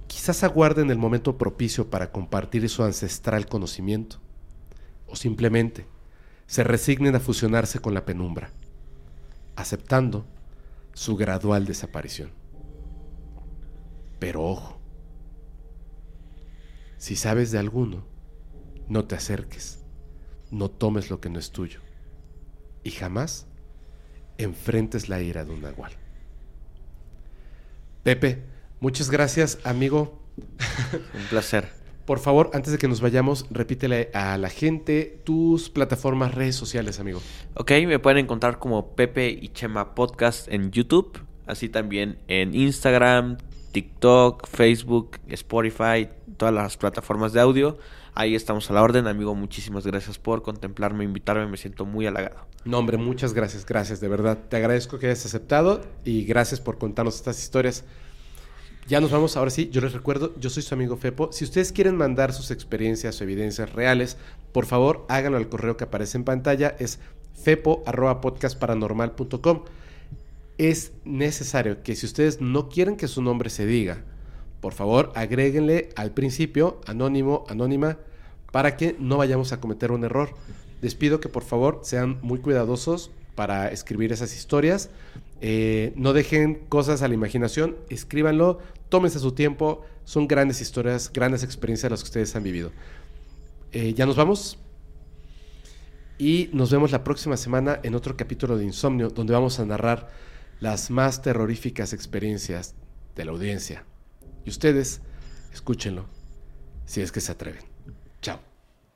Quizás aguarden el momento propicio para compartir su ancestral conocimiento, o simplemente se resignen a fusionarse con la penumbra, aceptando su gradual desaparición. Pero ojo, si sabes de alguno, no te acerques, no tomes lo que no es tuyo, y jamás enfrentes la ira de un nahual. Pepe, muchas gracias, amigo. Un placer. Por favor, antes de que nos vayamos, repítele a la gente tus plataformas, redes sociales, amigo. Ok, me pueden encontrar como Pepe y Chema Podcast en YouTube, así también en Instagram, TikTok, Facebook, Spotify, todas las plataformas de audio. Ahí estamos a la orden, amigo. Muchísimas gracias por contemplarme, invitarme. Me siento muy halagado. No, hombre, muchas gracias, gracias, de verdad. Te agradezco que hayas aceptado y gracias por contarnos estas historias. Ya nos vamos, ahora sí, yo les recuerdo, yo soy su amigo Fepo. Si ustedes quieren mandar sus experiencias o evidencias reales, por favor háganlo al correo que aparece en pantalla, es fepo.podcastparanormal.com. Es necesario que si ustedes no quieren que su nombre se diga, por favor agréguenle al principio anónimo, anónima, para que no vayamos a cometer un error. Les pido que por favor sean muy cuidadosos para escribir esas historias. Eh, no dejen cosas a la imaginación, escríbanlo, tómense su tiempo. Son grandes historias, grandes experiencias las que ustedes han vivido. Eh, ya nos vamos. Y nos vemos la próxima semana en otro capítulo de Insomnio, donde vamos a narrar las más terroríficas experiencias de la audiencia. Y ustedes, escúchenlo, si es que se atreven.